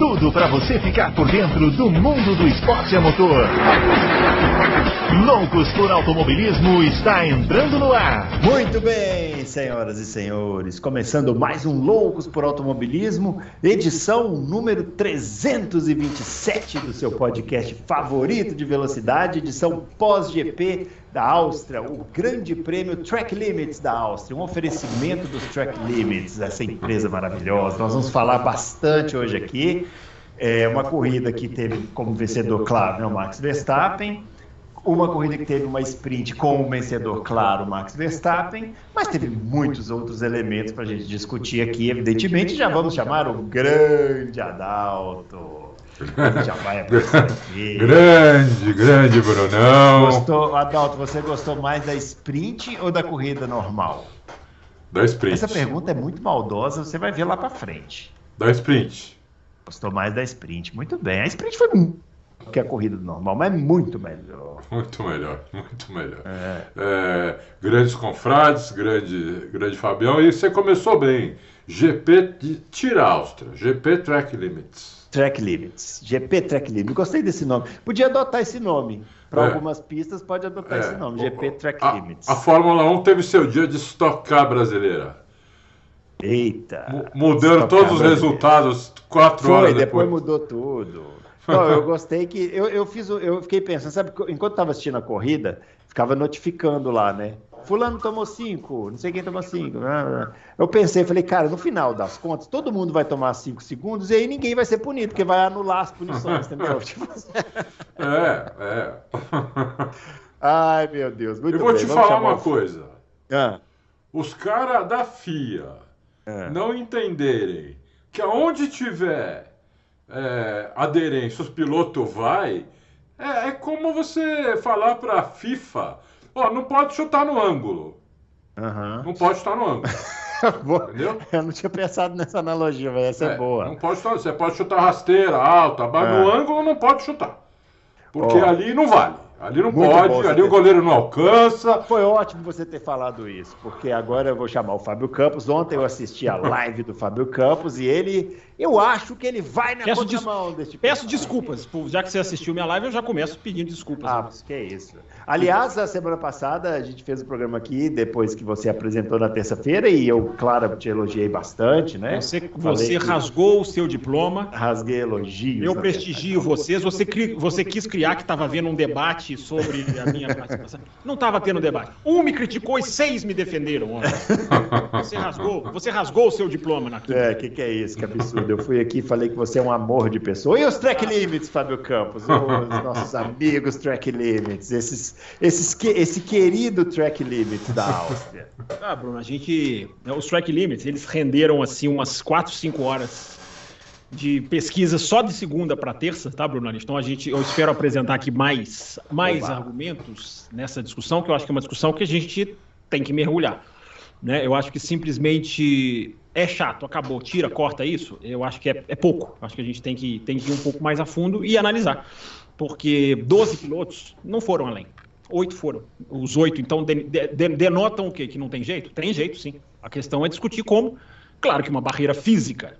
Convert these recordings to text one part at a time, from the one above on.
tudo para você ficar por dentro do mundo do esporte a motor. Loucos por Automobilismo está entrando no ar. Muito bem, senhoras e senhores, começando mais um Loucos por Automobilismo, edição número 327 do seu podcast favorito de velocidade, edição pós-GP da Áustria, o Grande Prêmio Track Limits da Áustria, um oferecimento dos Track Limits, essa empresa maravilhosa. Nós vamos falar bastante hoje aqui. É uma corrida que teve como vencedor, claro, né, o Max Verstappen uma corrida que teve uma sprint com o vencedor, claro, Max Verstappen, mas teve muitos outros elementos para a gente discutir aqui, evidentemente. Já vamos chamar o grande Adalto. Já vai aqui. Grande, grande Brunão. Gostou, Adalto, você gostou mais da sprint ou da corrida normal? Da sprint. Essa pergunta é muito maldosa, você vai ver lá para frente. Da sprint. Gostou mais da sprint, muito bem. A sprint foi que a corrida normal, mas é muito melhor. Muito melhor, muito melhor. É. É, grandes confrades, grande, grande Fabião, e você começou bem. GP de Tira Áustria, GP Track Limits. Track Limits, GP Track Limits. Gostei desse nome. Podia adotar esse nome. Para é. algumas pistas, pode adotar é. esse nome, GP Track a, Limits. A Fórmula 1 teve seu dia de estocar brasileira. Eita! Mudando todos os resultados quatro Foi, horas depois. depois mudou tudo. Não, eu gostei que. Eu, eu fiz. Eu fiquei pensando, sabe, enquanto estava assistindo a corrida, ficava notificando lá, né? Fulano tomou cinco, não sei quem tomou cinco. Eu pensei, falei, cara, no final das contas, todo mundo vai tomar cinco segundos e aí ninguém vai ser punido, porque vai anular as punições, entendeu? Tipo... é, é. Ai, meu Deus. Muito eu vou bem, te falar uma coisa. Ah. Os caras da FIA ah. não entenderem que aonde tiver é, aderência, os pilotos vai, é, é como você falar para a FIFA, ó, não pode chutar no ângulo. Uhum. Não pode chutar no ângulo. Entendeu? Eu não tinha pensado nessa analogia, mas essa é, é boa. Não pode chutar, você pode chutar rasteira, alta, mas é. no ângulo não pode chutar. Porque oh. ali não vale. Ali não Muito pode, ali ter... o goleiro não alcança. Foi ótimo você ter falado isso, porque agora eu vou chamar o Fábio Campos. Ontem eu assisti a live do Fábio Campos e ele, eu acho que ele vai na peço contramão des... Peço desculpas, já que você assistiu minha live, eu já começo pedindo desculpas. Ah, que é isso. Aliás, a semana passada a gente fez o um programa aqui, depois que você apresentou na terça-feira, e eu, claro, te elogiei bastante, né? Você, você rasgou o seu diploma. Rasguei elogios. Eu prestigio vocês. Você, cri... você quis criar que estava havendo um debate debate sobre a minha participação. Não estava tendo debate. Um me criticou e seis me defenderam ontem. Você rasgou, você rasgou o seu diploma na É, o que, que é isso? Que absurdo. Eu fui aqui e falei que você é um amor de pessoa. E os track limits, Fábio Campos? Os nossos amigos track limits. Esses, esses, esse querido track limits da Áustria. Ah, Bruno, a gente. Os track limits, eles renderam assim umas 4, 5 horas de pesquisa só de segunda para terça, tá, Bruno? Então a gente, eu espero apresentar aqui mais, mais argumentos nessa discussão, que eu acho que é uma discussão que a gente tem que mergulhar. Né? Eu acho que simplesmente é chato, acabou, tira, corta isso. Eu acho que é, é pouco. Acho que a gente tem que, tem que ir um pouco mais a fundo e analisar. Porque 12 pilotos não foram além. Oito foram. Os oito, então, de, de, denotam o quê? Que não tem jeito? Tem jeito, sim. A questão é discutir como. Claro que uma barreira física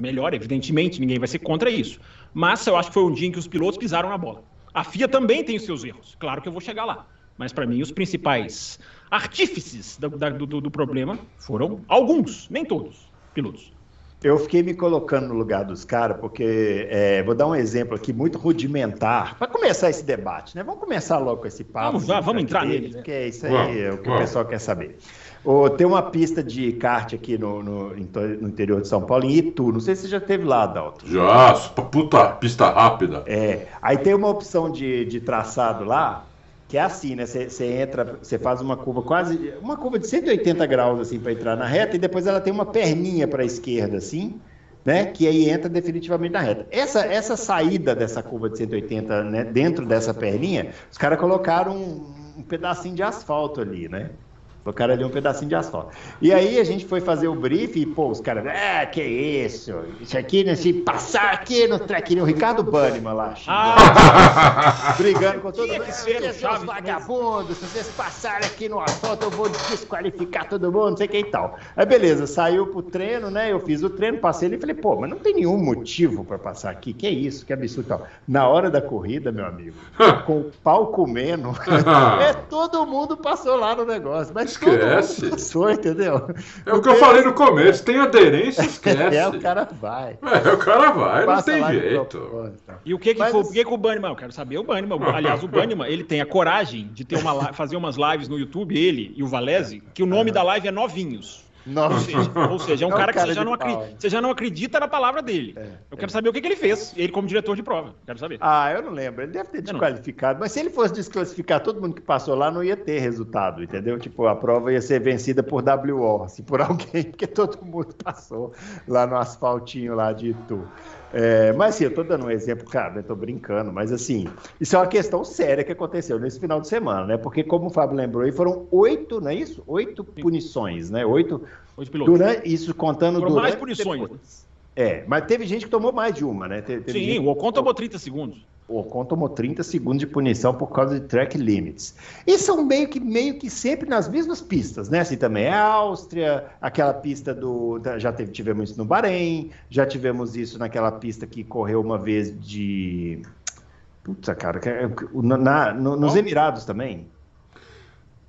melhor, evidentemente, ninguém vai ser contra isso. Mas eu acho que foi um dia em que os pilotos pisaram na bola. A FIA também tem os seus erros, claro que eu vou chegar lá. Mas para mim, os principais artífices do, do, do problema foram alguns, nem todos, pilotos. Eu fiquei me colocando no lugar dos caras, porque é, vou dar um exemplo aqui muito rudimentar, para começar esse debate, né? Vamos começar logo com esse papo. Vamos, vamos entrar nele. Né? Porque é isso aí, é o que o pessoal quer saber. Oh, tem uma pista de kart aqui no, no, no, interior de São Paulo, em Itu. Não sei se você já teve lá, Dalton. Já, puta, pista rápida. É. Aí tem uma opção de, de traçado lá, que é assim, né? Você entra, você faz uma curva quase. Uma curva de 180 graus, assim, para entrar na reta, e depois ela tem uma perninha para a esquerda, assim, né? Que aí entra definitivamente na reta. Essa, essa saída dessa curva de 180, né? Dentro dessa perninha, os caras colocaram um, um pedacinho de asfalto ali, né? Colocaram ali um pedacinho de asfalto. E aí a gente foi fazer o briefing e, pô, os caras, ah, que isso? Isso aqui, nesse passar aqui no track, o Ricardo Banniman lá, ah. brigando com todo mundo. Que ser seus vagabundos, se vocês passarem aqui no asfalto, eu vou desqualificar todo mundo, não sei quem e tal. Aí beleza, saiu pro treino, né? Eu fiz o treino, passei ali e falei, pô, mas não tem nenhum motivo para passar aqui. Que isso, que absurdo tal. Na hora da corrida, meu amigo, com o pau comendo, é, todo mundo passou lá no negócio. Mas esquece. Passou, entendeu? É o que eu falei no começo, tem aderência, esquece. É, o cara vai. É, o cara vai, não tem jeito. E o que que, foi, o que que o Banniman, eu quero saber o Banniman, aliás, o Banniman, ele tem a coragem de ter uma, fazer umas lives no YouTube, ele e o Valese, que o nome da live é Novinhos. Ou seja, ou seja, é um, é um cara, que você já, não acredita, você já não acredita na palavra dele. É, eu quero é. saber o que, que, ele fez, ele como diretor de prova. Quero saber. Ah, eu não lembro. Ele deve ter desqualificado, mas se ele fosse desclassificar todo mundo que passou lá, não ia ter resultado, entendeu? Tipo, a prova ia ser vencida por WO, assim, por alguém, porque todo mundo passou lá no asfaltinho lá de Itu. É, mas assim, eu estou dando um exemplo, cara, eu estou brincando, mas assim, isso é uma questão séria que aconteceu nesse final de semana, né? Porque, como o Fábio lembrou aí, foram oito, não é isso? Oito punições, né? Oito. Oito pilotos. Durante, isso contando foram durante. mais punições. É, mas teve gente que tomou mais de uma, né? Teve, teve Sim, o Ocon tomou 30 segundos o Ocon tomou 30 segundos de punição por causa de track limits. E são meio que, meio que sempre nas mesmas pistas, né? Assim também é a Áustria, aquela pista do. Já teve, tivemos isso no Bahrein, já tivemos isso naquela pista que correu uma vez de. Putz, cara, é, na, no, nos Emirados também.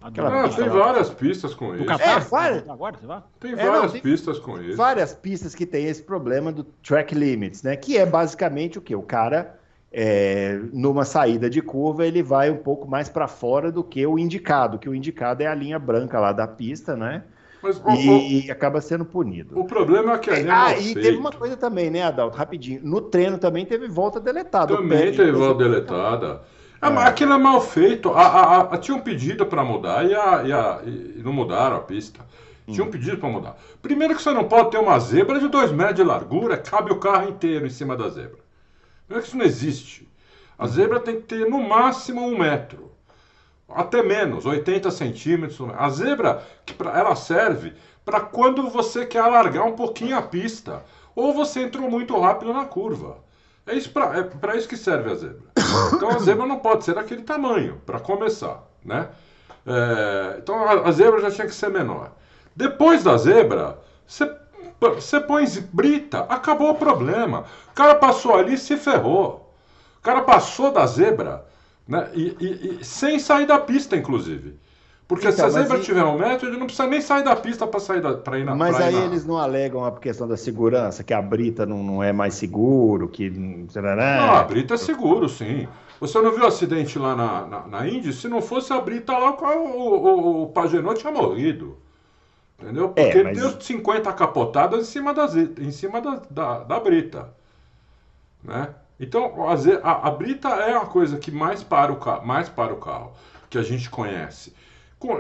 Aquela ah, tem lá. várias pistas com isso. É, várias... Agora, você vai? Tem várias é, não, tem pistas com isso. Várias pistas que tem esse problema do track limits, né? Que é basicamente o que? O cara é, numa saída de curva ele vai um pouco mais para fora do que o indicado, que o indicado é a linha branca lá da pista, né? Mas, e, o, acaba sendo punido. O problema é que a linha Ah, e teve uma coisa também, né, Adalto? Rapidinho. No treino também teve volta deletada. Também teve volta deletada. É. é. Aquilo é mal feito. A, a, a, tinha um pedido para mudar e, a, e, não mudaram a pista. Tinha um hum. pedido para mudar. Primeiro que você não pode ter uma zebra de 2 metros de largura, cabe o carro inteiro em cima da zebra. Primeiro que isso não existe. A zebra tem que ter no máximo um metro. Até menos, 80 centímetros. A zebra, pra, ela serve para quando você quer alargar um pouquinho a pista. Ou você entrou muito rápido na curva. É isso para é para isso que serve a zebra. Então a zebra não pode ser daquele tamanho, para começar. Né? É, então a, a zebra já tinha que ser menor. Depois da zebra, você você põe brita, acabou o problema. O cara passou ali e se ferrou. O cara passou da zebra, né? E, e, e sem sair da pista, inclusive. Porque então, se a zebra e... tiver um metro, ele não precisa nem sair da pista para sair ir na Mas aí na... eles não alegam a questão da segurança, que a brita não, não é mais seguro, que. Não, a brita é seguro, sim. Você não viu o acidente lá na, na, na Índia? Se não fosse a brita lá, o, o, o, o Pagenot tinha morrido. Entendeu? É, Porque é, mas... ele deu 50 capotadas em cima, das, em cima da, da, da brita. Né? Então, a, a, brita é a coisa que mais para, o, mais para o carro, que a gente conhece.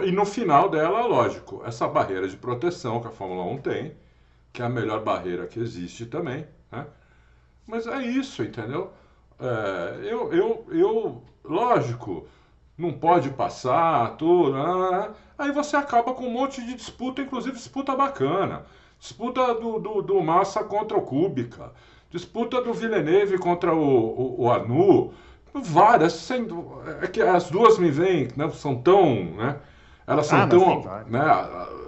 E no final dela, lógico, essa barreira de proteção que a Fórmula 1 tem, que é a melhor barreira que existe também. Né? Mas é isso, entendeu? É, eu, eu, eu, lógico, não pode passar, tudo. Aí você acaba com um monte de disputa, inclusive disputa bacana. Disputa do, do, do Massa contra o Kubica. Disputa do Villeneuve contra o, o, o Anu. Várias. Sem, é que as duas me vêm, né, são tão. Né, elas são ah, tão. Né,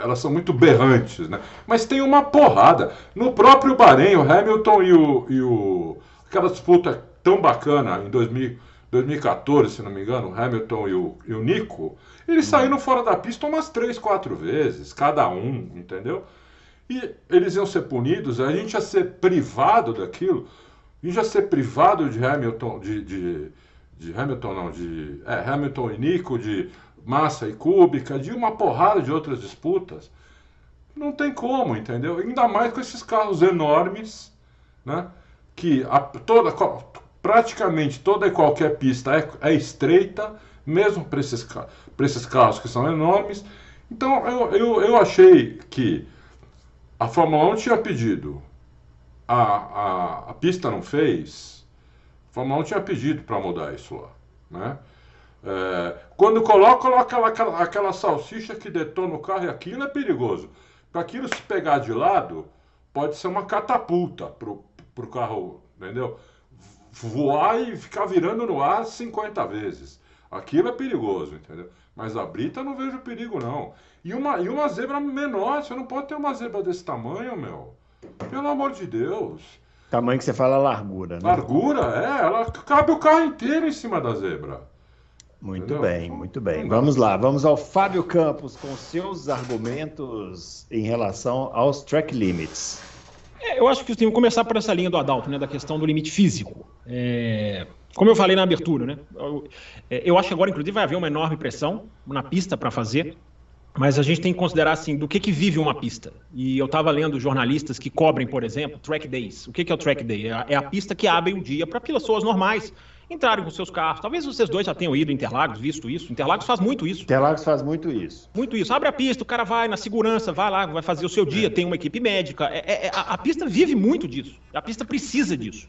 elas são muito berrantes, né? Mas tem uma porrada. No próprio Bahrein, o Hamilton e o. E o aquela disputa tão bacana em 2000 2014, se não me engano, o Hamilton e o, e o Nico, eles saíram fora da pista umas três, quatro vezes, cada um, entendeu? E eles iam ser punidos, a gente ia ser privado daquilo, a gente ia ser privado de Hamilton, de, de, de Hamilton não, de é, Hamilton e Nico, de Massa e Kubica, de uma porrada de outras disputas. Não tem como, entendeu? Ainda mais com esses carros enormes, né? Que a, toda, praticamente toda e qualquer pista é, é estreita, mesmo para esses, esses carros que são enormes. Então eu, eu, eu achei que a Fórmula 1 tinha pedido, a, a, a pista não fez, a Fórmula 1 tinha pedido para mudar isso lá. Né? É, quando coloca, coloca aquela, aquela salsicha que detona o carro e aquilo é perigoso. Para aquilo se pegar de lado, pode ser uma catapulta pro, pro carro, entendeu? Voar e ficar virando no ar 50 vezes. Aquilo é perigoso, entendeu? Mas a brita eu não vejo perigo, não. E uma, e uma zebra menor, você não pode ter uma zebra desse tamanho, meu. Pelo amor de Deus. Tamanho que você fala largura, né? Largura, é. Ela cabe o carro inteiro em cima da zebra. Muito Entendeu? bem, muito bem. Vamos lá, vamos ao Fábio Campos com seus argumentos em relação aos track limits. É, eu acho que tem que começar por essa linha do Adalto, né, da questão do limite físico. É, como eu falei na abertura, né, eu, é, eu acho que agora, inclusive, vai haver uma enorme pressão na pista para fazer. Mas a gente tem que considerar assim, do que, que vive uma pista. E eu estava lendo jornalistas que cobrem, por exemplo, track days. O que, que é o track day? É a, é a pista que abre o dia para pessoas normais entrarem com seus carros. Talvez vocês dois já tenham ido em Interlagos, visto isso. Interlagos faz muito isso. Interlagos faz muito isso. Muito isso. Abre a pista, o cara vai na segurança, vai lá, vai fazer o seu dia, tem uma equipe médica. É, é, é a, a, pista vive muito disso. A pista precisa disso.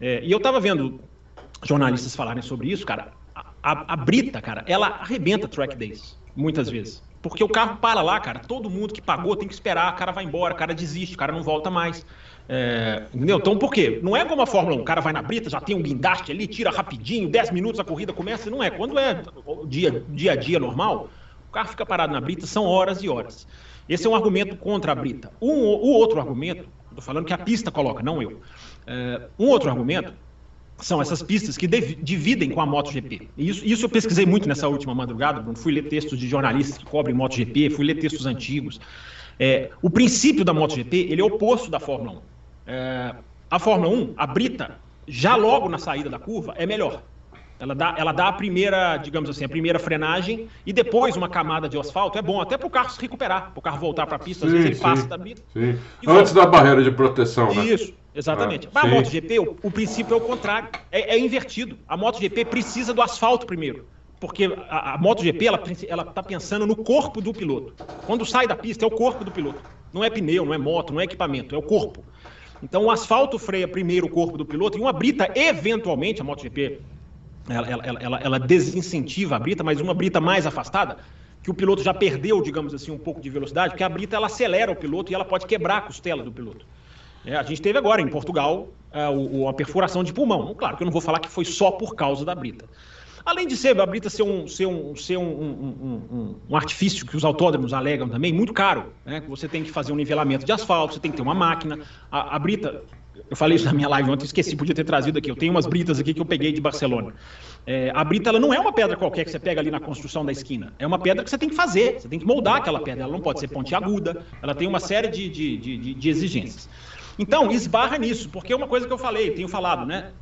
É, e eu estava vendo jornalistas falarem sobre isso, cara. A, a, Brita, cara, ela arrebenta track days, muitas vezes. Porque o carro para lá, cara. Todo mundo que pagou tem que esperar, o cara vai embora, o cara desiste, o cara não volta mais. É, entendeu? Então, por quê? Não é como a Fórmula 1, o cara vai na brita, já tem um guindaste ali, tira rapidinho, 10 minutos a corrida começa. Não é. Quando é dia, dia a dia normal, o carro fica parado na brita, são horas e horas. Esse é um argumento contra a brita. Um, o outro argumento, estou falando que a pista coloca, não eu. É, um outro argumento são essas pistas que dividem com a MotoGP. E isso, isso eu pesquisei muito nessa última madrugada, Bruno. Fui ler textos de jornalistas que cobrem MotoGP, fui ler textos antigos. É, o princípio da MotoGP ele é oposto da Fórmula 1. É, a Fórmula 1, a brita, já logo na saída da curva, é melhor. Ela dá, ela dá a primeira, digamos assim, a primeira frenagem e depois uma camada de asfalto. É bom até para o carro se recuperar, para o carro voltar para a pista. Sim, às vezes ele sim, passa da brita. Antes da barreira de proteção, né? Isso. Exatamente. Ah, a MotoGP, o, o princípio é o contrário, é, é, invertido. A MotoGP precisa do asfalto primeiro. Porque a, a MotoGP, ela está pensando no corpo do piloto. Quando sai da pista, é o corpo do piloto. Não é pneu, não é moto, não é equipamento, é o corpo. Então o asfalto freia primeiro o corpo do piloto e uma brita, eventualmente, a MotoGP, ela, ela, ela, ela desincentiva a brita, mas uma brita mais afastada, que o piloto já perdeu, digamos assim, um pouco de velocidade, porque a brita ela acelera o piloto e ela pode quebrar a costela do piloto. É, a gente teve agora em Portugal é, a perfuração de pulmão. Claro que eu não vou falar que foi só por causa da brita. Além de ser a brita ser um, ser um, ser um, um, um, artifício que os autódromos alegam também, muito caro. Né? Você tem que fazer um nivelamento de asfalto, você tem que ter uma máquina. A, a brita, eu falei isso na minha live ontem, esqueci, podia ter trazido aqui. Eu tenho umas britas aqui que eu peguei de Barcelona. É, a brita ela não é uma pedra qualquer que você pega ali na construção da esquina. É uma pedra que você tem que fazer, você tem que moldar aquela pedra. Ela não pode ser pontiaguda, ela tem uma série de, de, de, de exigências. Então, esbarra nisso, porque é uma coisa que eu falei, tenho falado, né?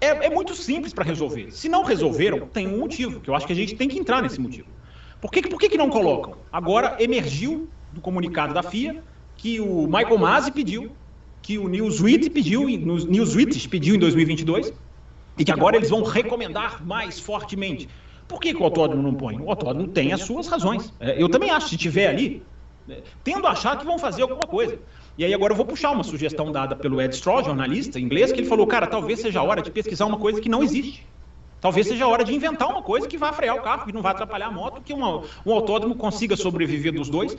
É, é muito simples para resolver. Se não resolveram, tem um motivo, que eu acho que a gente tem que entrar nesse motivo. Por que, por que, que não colocam? Agora emergiu do comunicado da FIA que o Michael Masi pediu, que o Newsweek pediu, Newsweek pediu em 2022, e que agora eles vão recomendar mais fortemente. Por que, que o autódromo não põe? O autódromo tem as suas razões. É, eu também acho, se tiver ali, tendo a achar que vão fazer alguma coisa. E aí agora eu vou puxar uma sugestão dada pelo Ed Straw, jornalista inglês, que ele falou, cara, talvez seja a hora de pesquisar uma coisa que não existe. Talvez seja a hora de inventar uma coisa que vai frear o carro, que não vai atrapalhar a moto, que uma, um autódromo consiga sobreviver dos dois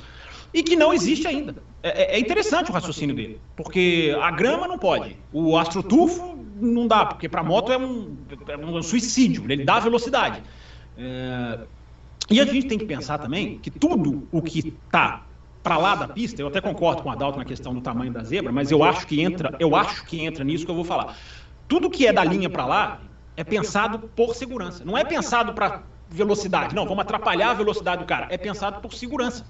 e que não existe ainda. É, é, é interessante o raciocínio dele, porque a grama não pode, o astrotufo não dá, porque para moto é um, é um suicídio, ele dá velocidade. É... E a gente tem que pensar também que tudo o que está para lá da pista, eu até concordo com o Adalto na questão do tamanho da zebra, mas eu acho que entra, eu acho que entra nisso que eu vou falar. Tudo que é da linha para lá é pensado por segurança. Não é pensado para velocidade. Não, vamos atrapalhar a velocidade do cara. É pensado por segurança.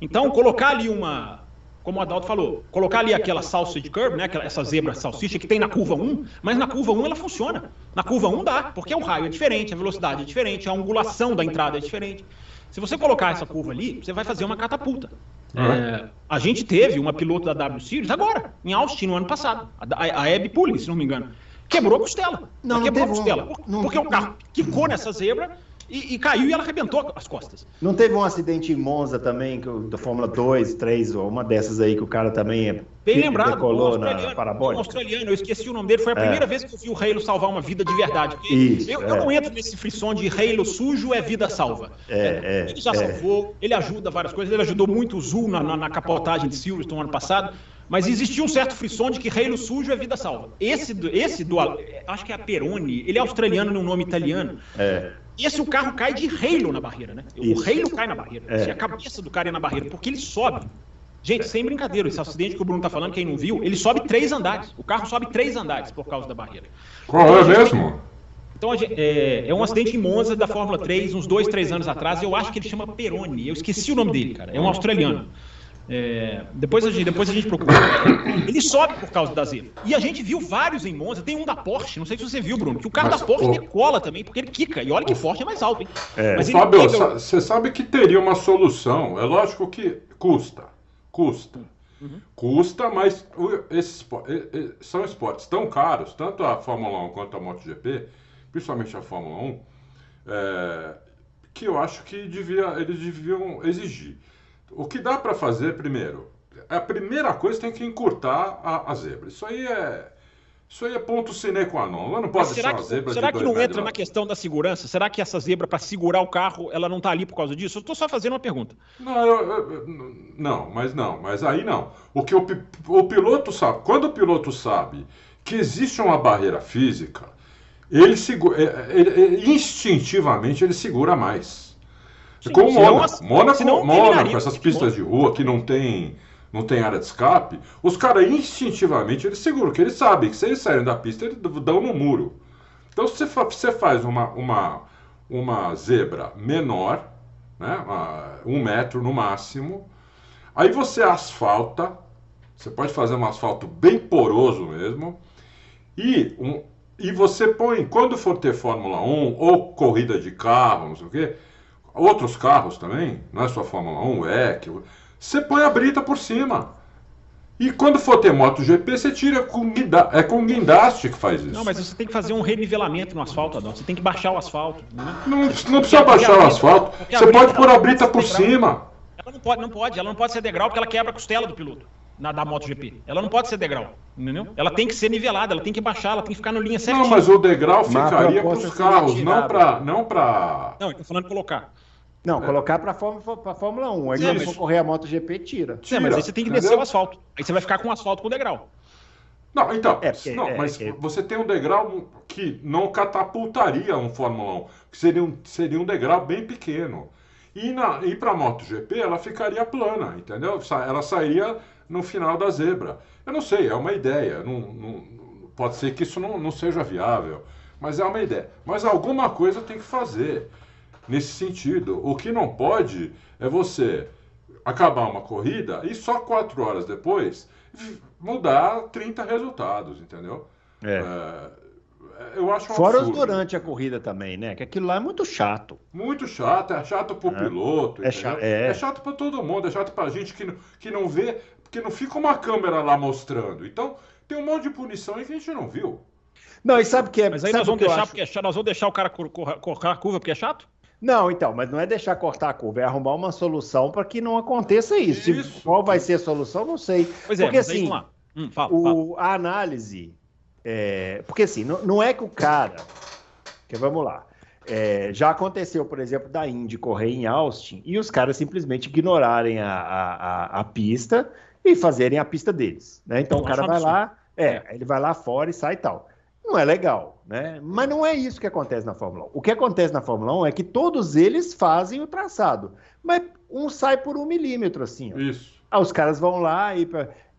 Então, colocar ali uma, como o Adalto falou, colocar ali aquela sausage curve, né, essa zebra salsicha que tem na curva 1, mas na curva 1 ela funciona. Na curva 1 dá, porque o raio é diferente, a velocidade é diferente, a angulação da entrada é diferente. Se você colocar essa curva ali, você vai fazer uma catapulta. É, a gente teve uma piloto da W Series agora, em Austin, no ano passado. A, a, a Abby Pulley, se não me engano. Quebrou a costela. Não, quebrou a costela. Um, não, porque não, o carro quicou nessa zebra e, e, caiu e ela arrebentou as costas. Não teve um acidente em Monza também, que, da Fórmula 2, 3, ou uma dessas aí que o cara também é Bem lembrado, decolou na parabólica? Um australiano, eu esqueci o nome dele, foi a é. primeira vez que eu vi o Halo salvar uma vida de verdade. Isso, eu, é. eu, não entro nesse frisson de Halo sujo é vida salva. É, é ele já é. salvou, ele ajuda várias coisas, ele ajudou muito o Zul na, na, na capotagem de Silverstone ano passado. Mas existia um certo frisson de que reino sujo é vida salva. Esse, do, esse do. Acho que é a Peroni, ele é australiano num nome italiano. É. Esse o carro cai de reino na barreira, né? Isso. O reino cai na barreira. É. A cabeça do cara é na barreira, porque ele sobe. Gente, sem brincadeira, esse acidente que o Bruno tá falando, quem não viu, ele sobe três andares. O carro sobe três andares por causa da barreira. Qual então, é mesmo? Então, é, é, um acidente em Monza da Fórmula 3, uns dois, três anos atrás. Eu acho que ele chama Peroni. Eu esqueci o nome dele, cara. É um australiano. É, depois, a gente, depois a gente procura. Ele sobe por causa da zebra. E a gente viu vários em Monza. Tem um da Porsche, não sei se você viu, Bruno, que o carro Mas, da Porsche decola também, porque ele quica. E olha que Porsche é mais alto, hein? É. Mas Fábio, você sabe que teria uma solução. É lógico que custa. Custa. Uhum. Custa, mas esses são esportes tão caros, tanto a Fórmula 1 quanto a MotoGP, principalmente a Fórmula 1, é, que eu acho que devia, eles deviam exigir. O que dá para fazer, primeiro, a primeira coisa tem que encurtar a, a zebra. Isso aí é. Isso aí é ponto sine qua non. Ela não pode será que, zebra Será que não entra na questão da segurança? Será que essa zebra, para segurar o carro, ela não está ali por causa disso? Eu estou só fazendo uma pergunta. Não, eu, eu, não, mas não, mas aí não. O que o, o piloto sabe, quando o piloto sabe que existe uma barreira física, ele, segura, ele, ele instintivamente ele segura mais. Sim, como Mônaco. Mônaco, Mônaco, essas pistas de rua que não tem, não tem área de escape, os caras instintivamente eles seguram, que eles sabem que se eles saírem da pista, eles dão no muro. Então se você faz uma, uma, uma zebra menor, né, um metro no máximo, aí você asfalta, você pode fazer um asfalto bem poroso mesmo, e, um, e você põe, quando for ter Fórmula 1 ou corrida de carro, não sei o quê, outros carros também, não é só Fórmula 1, o EC, você põe a brita por cima. E quando for ter MotoGP, você tira com guinda... é com guindaste que faz isso. Não, mas você tem que fazer um renivelamento no asfalto, Adão. Você tem que baixar o asfalto. Né? Não, não precisa baixar o asfalto. Você pode pôr a brita por cima. Ela não pode, não pode, ela não pode ser degrau porque ela quebra a costela do piloto na da MotoGP. Ela não pode ser degrau, entendeu? Ela tem que ser nivelada, ela tem que baixar, ela tem que ficar no linha certinha. Não, mas o degrau ficaria para os carros, não para não para. Não, eu tô falando colocar. Não, é. colocar para a Fórmula 1. Aí, quando for correr a MotoGP, tira. tira. mas aí você tem que descer o asfalto. Aí você vai ficar com o asfalto com degrau. Não, então, é, porque, não, é, mas é, você tem um degrau que não catapultaria um Fórmula 1, que seria um, seria um degrau bem pequeno. E, na, e para a MotoGP ela ficaria plana, entendeu? Ela sairia no final da zebra. Eu não sei, é uma ideia. Não, não, pode ser que isso não, não seja viável, mas é uma ideia. Mas alguma coisa tem que fazer nesse sentido. O que não pode é você acabar uma corrida e só quatro horas depois mudar 30 resultados, entendeu? É. é eu acho um Fora absurdo. durante a corrida também, né? Que aquilo lá é muito chato. Muito chato, é chato pro é. piloto. É, chato, é. é chato para todo mundo, é chato pra gente que, que não vê, porque não fica uma câmera lá mostrando. Então, tem um monte de punição aí que a gente não viu. Não, e sabe que é. Mas aí nós vamos, deixar porque é chato, nós vamos deixar o cara correr a curva porque é chato? Não, então, mas não é deixar cortar a curva, é arrumar uma solução para que não aconteça isso. isso. Qual vai ser a solução, não sei. Pois é, porque assim, hum, fala, o, fala. a análise. É, porque assim, não, não, é que o cara. Que vamos lá. É, já aconteceu, por exemplo, da Indy correr em Austin e os caras simplesmente ignorarem a, a, a, pista e fazerem a pista deles. Né? Então, o cara vai lá, é, ele vai lá fora e sai e tal não é legal, né? Mas não é isso que acontece na Fórmula 1. O que acontece na Fórmula 1 é que todos eles fazem o traçado, mas um sai por um milímetro, assim. Ó. Isso. Ah, os caras vão lá e.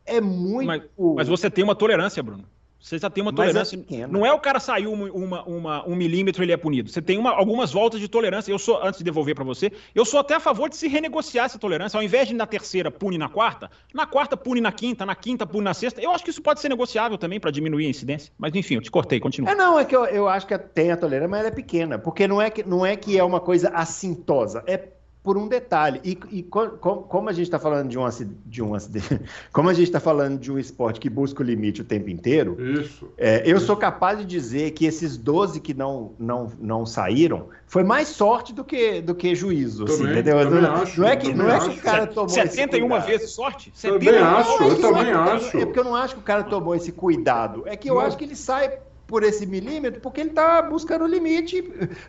É muito. Mas, mas você tem uma tolerância, Bruno. Você já tem uma é tolerância. É não é o cara saiu uma, uma, uma, um milímetro ele é punido. Você tem uma, algumas voltas de tolerância. Eu sou, antes de devolver para você, eu sou até a favor de se renegociar essa tolerância. Ao invés de na terceira pune na quarta, na quarta pune na quinta, na quinta pune na sexta. Eu acho que isso pode ser negociável também para diminuir a incidência. Mas enfim, eu te cortei, continua. É, não, é que eu, eu acho que tem a tolerância, mas ela é pequena. Porque não é que, não é que é uma coisa assintosa. É por um detalhe. E, e co, com, como a gente está falando de um, de um como a gente está falando de um esporte que busca o limite o tempo inteiro, Isso. É, eu Isso. sou capaz de dizer que esses 12 que não, não, não saíram foi mais sorte do que, do que juízo, assim, Também, entendeu? também não, acho, não é que, não é que o cara tomou 71 esse vezes sorte? Também 71 acho, eu vezes também sorte. acho. É porque eu não acho que o cara tomou esse cuidado. É que eu Não. acho que ele sai por esse milímetro porque ele tá buscando o limite.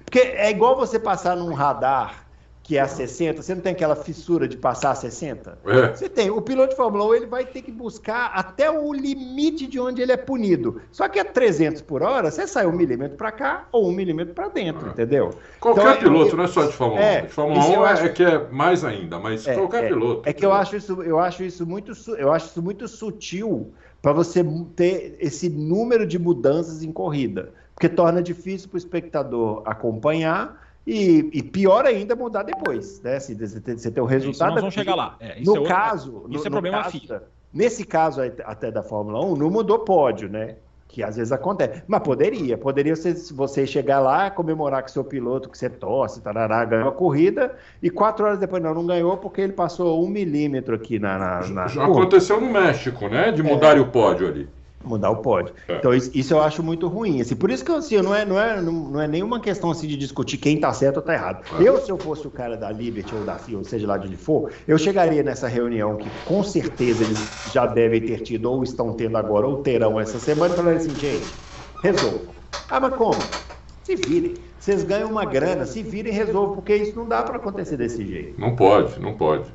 Porque é igual você passar num radar que é a 60, você não tem aquela fissura de passar a 60? É. Você tem. O piloto de Fórmula 1 ele vai ter que buscar até o limite de onde ele é punido. Só que a 300 por hora, você sai um milímetro para cá ou um milímetro para dentro, É. entendeu? Qualquer Então, eu- piloto, eu- não é só de Fórmula 1. É, de Fórmula isso 1 eu é, acho- é que é mais ainda, mas É, qualquer é, piloto. É que eu acho isso, eu acho isso muito, eu acho isso muito sutil para você ter esse número de mudanças em corrida, porque torna difícil para o espectador acompanhar e, e pior ainda mudar depois, né? Se você ter, você ter o Isso, resultado. nós vamos chegar lá. É, isso no é outro- caso, isso no- é problema caso FIA. Nesse caso até da Fórmula 1, não mudou pódio, né? Que às vezes acontece. Mas poderia. Poderia você, você chegar lá, comemorar com seu piloto, que você torce, tarará, ganhou a corrida, e quatro horas depois não, não ganhou porque ele passou um milímetro aqui na. na, na Já aconteceu no México, né? De mudarem o pódio ali. Mudar o pódio. É. Então, isso, isso eu acho muito ruim. Assim, por isso que assim, não, é, não, é, não, não é nenhuma questão assim, de discutir quem tá certo ou tá errado. Eu, se eu fosse o cara da Liberty ou da FIA, ou seja lá de onde for, eu chegaria nessa reunião que com certeza eles já devem ter tido, ou estão tendo agora, ou terão essa semana, e falaria assim, gente, resolva. Ah, mas como? Se virem. Vocês ganham uma grana, se virem e resolvam, porque isso não dá para acontecer desse jeito. Não pode, não pode.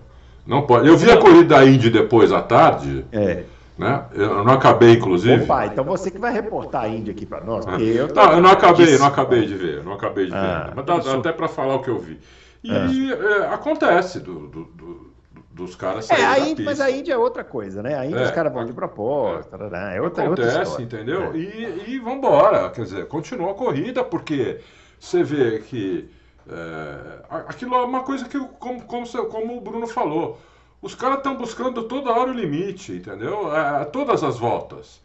Não pode. Eu vi a corrida da Indy depois à tarde, É. né? Eu não acabei, inclusive. Opa, então você que vai reportar a Índia aqui para nós, porque eu tô- Não, eu não acabei, não acabei de ver, não acabei de ver. Ah, mas dá, isso. até para falar o que eu vi. E é, acontece do, do- do- dos caras É, saírem da Índia, mas a Índia é outra coisa, né? A Índia É. os caras vão de propósito, é outra, é outra Acontece, história. entendeu? É. E, e vambora, quer dizer, continua a corrida, porque você vê que é, aquilo é uma coisa que, como, como, como o Bruno falou, os caras estão buscando toda hora o limite, entendeu? É, todas as voltas.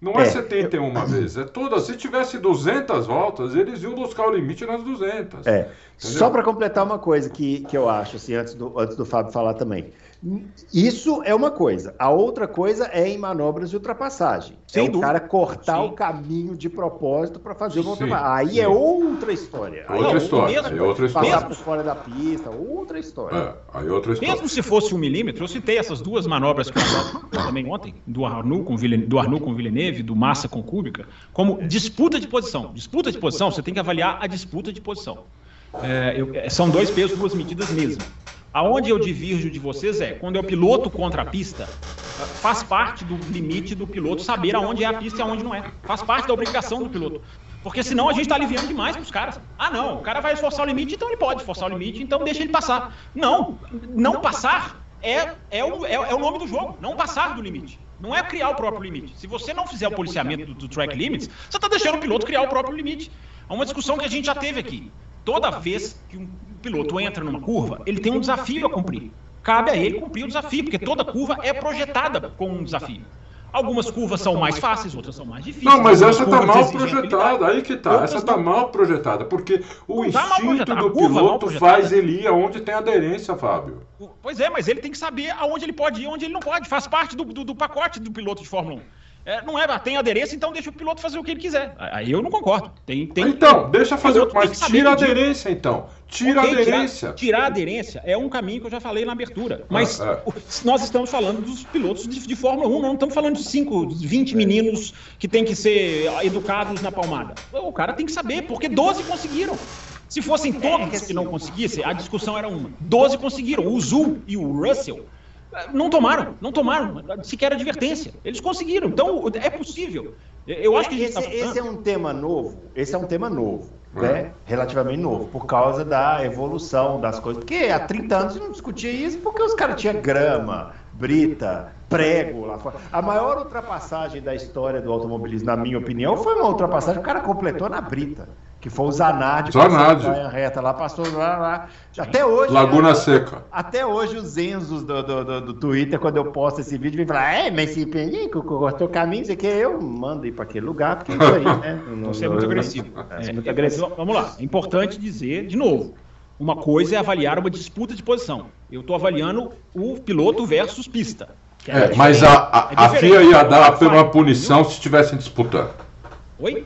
Não é, É, 71 uma vez, é todas. Se tivesse 200 voltas, eles iam buscar o limite nas 200. É. Entendeu? Só para completar uma coisa que, que eu acho, assim, antes do, antes do Fábio falar também. Isso é uma coisa. A outra coisa é em manobras de ultrapassagem. Sem é o dúvida. cara cortar Sim. o caminho de propósito para fazer uma Sim, ultrapassagem. Aí sim. é outra história. Aí Outra é história, mesmo- é outra Passar história. por fora da pista, outra história. É, aí é outra história. Mesmo se fosse um milímetro, eu citei essas duas manobras que eu falei também ontem, do Arnoux com, Villen- do Arnoux com Villeneuve, do Massa com Kubica, como disputa de posição. Disputa de posição, você tem que avaliar a disputa de posição. É, eu- é, são dois pesos, duas medidas mesmo. Aonde eu divirjo de vocês é, quando é o piloto contra a pista, faz parte do limite do piloto saber aonde é a pista e aonde não é. Faz parte da obrigação do piloto. Porque senão a gente está aliviando demais para os caras. Ah, não, o cara vai forçar o limite, então ele pode forçar o limite, então deixa ele passar. Não, não passar é, é, o, é, é o nome do jogo. Não passar do limite. Não é criar o próprio limite. Se você não fizer o policiamento do, do track limits, você está deixando o piloto criar o próprio limite. É uma discussão que a gente já teve aqui. Toda vez que um piloto entra numa curva, ele tem um desafio a cumprir. Cabe a ele cumprir o desafio, porque toda curva é projetada com um desafio. Algumas curvas são mais fáceis, outras são mais difíceis. Não, mas essa tá curvas mal projetada. Aí que tá. Outras Essa tá não. mal projetada. Porque o tá instinto do piloto faz ele ir aonde tem aderência, Fábio. Pois é, mas ele tem que saber aonde ele pode ir e onde ele não pode. Faz parte do, do, do pacote do piloto de Fórmula 1. É, não é, ah, tem aderência, então deixa o piloto fazer o que ele quiser. Aí eu não concordo. Tem, tem, Então, deixa fazer. piloto tem que Mas tira a aderência, então. Tira Ok, a aderência. Tirar, tirar a aderência é um caminho que eu já falei na abertura. Mas Ah, o- nós estamos falando dos pilotos de, de Fórmula 1, não estamos falando de 5, 20 meninos que têm que ser educados na palmada. O cara tem que saber, porque 12 conseguiram. Se fossem todos que não conseguissem, a discussão era uma. 12 conseguiram. O Zul e o Russell não tomaram, não tomaram sequer advertência. Eles conseguiram. Então é possível. Eu acho que a gente esse, tá- esse é um tema novo. Esse é um tema novo, É. né? Relativamente novo, por causa da evolução das coisas. Porque há 30 anos a gente não discutia isso porque os caras tinham grama, brita, prego lá fora. A maior ultrapassagem da história do automobilismo, na minha opinião, foi uma ultrapassagem que o cara completou na brita. Que foi o Zanardi, Zanardi. passou a reta lá, passou lá, lá. Até hoje. Laguna né, Seca. até hoje os Enzos do, do, do, do Twitter, quando eu posto esse vídeo, vem falar, é, mas se pedir, cortou o caminho, isso aqui, eu mando ir para aquele lugar, porque isso aí, né? Não- Você é muito agressivo. É, É, muito é, agressivo. Vamos lá. É importante dizer, de novo, Uma coisa é avaliar uma disputa de posição. Eu estou avaliando o piloto versus pista. É, é mas a, a, é a FIA ia dar uma punição se estivessem disputando. Oi?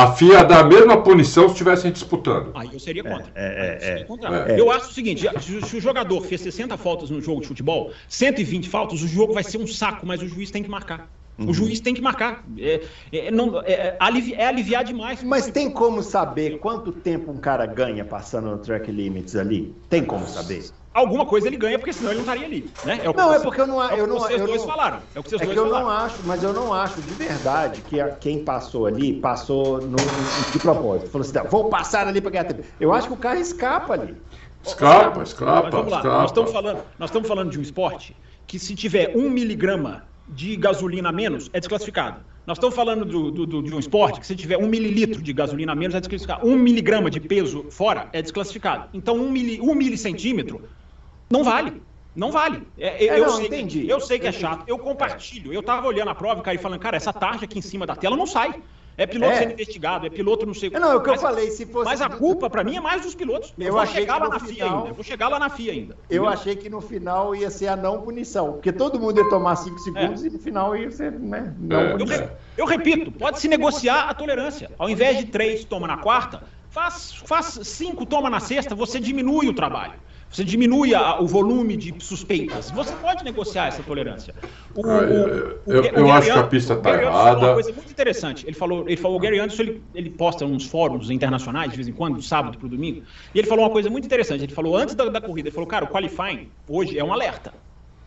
A FIA dá a mesma punição se estivessem disputando. Aí eu seria contra. É, é, seria contra. Eu acho o seguinte: se o jogador fez 60 faltas no jogo de futebol, 120 faltas, o jogo vai ser um saco, mas o juiz tem que marcar. Uhum. O juiz tem que marcar. É, é, não, é, é, é, aliviar demais. Mas tem como saber quanto tempo um cara ganha passando no track limits ali? Tem como saber? Alguma coisa ele ganha, porque senão ele não estaria ali. Né? É não, é porque eu não acho. É o que vocês eu dois não, falaram. É o que vocês é dois que eu falaram. não acho, mas eu não acho de verdade que a, quem passou ali passou no, de propósito. Falou assim: vou passar ali para ganhar tempo. Eu acho que o carro escapa ali. Escapa, escapa. Mas vamos lá, escapa. Nós, estamos falando, nós estamos falando de um esporte que, se tiver um miligrama de gasolina a menos, é desclassificado. Nós estamos falando do, do, do, de um esporte que se tiver um mililitro de gasolina a menos, é desclassificado. Um miligrama de peso fora é desclassificado. Então, um, mili, um milicentímetro não vale. Não vale. É, é, eu, não, sei, entendi. eu sei que é chato. Eu compartilho. Eu estava olhando a prova e caí falando, cara, essa tarja aqui em cima da tela não sai. É piloto é. sendo investigado, é piloto não sei o que. Não, é o que mas, eu falei, se fosse. Mas a culpa, para mim, é mais dos pilotos. Eu, eu vou chegar lá na final, FIA ainda. Eu vou chegar lá na FIA ainda. Eu achei que no final ia ser a não punição. Porque todo mundo ia tomar 5 segundos é. e no final ia ser né, não é. punição. Eu, eu, repito, pode se negociar a tolerância. Ao invés de 3, toma na quarta, faz 5, faz cinco, toma na sexta, você diminui o trabalho você diminui a, o volume de suspeitas. Você pode negociar essa tolerância. O, ah, eu, eu, eu acho que a pista está errada. Uma coisa muito interessante. Ele falou, ele falou, o Gary Anderson ele, ele posta uns fóruns internacionais de vez em quando, do sábado para o domingo, e ele falou uma coisa muito interessante. Ele falou antes da, da corrida, ele falou, cara, o qualifying hoje é um alerta,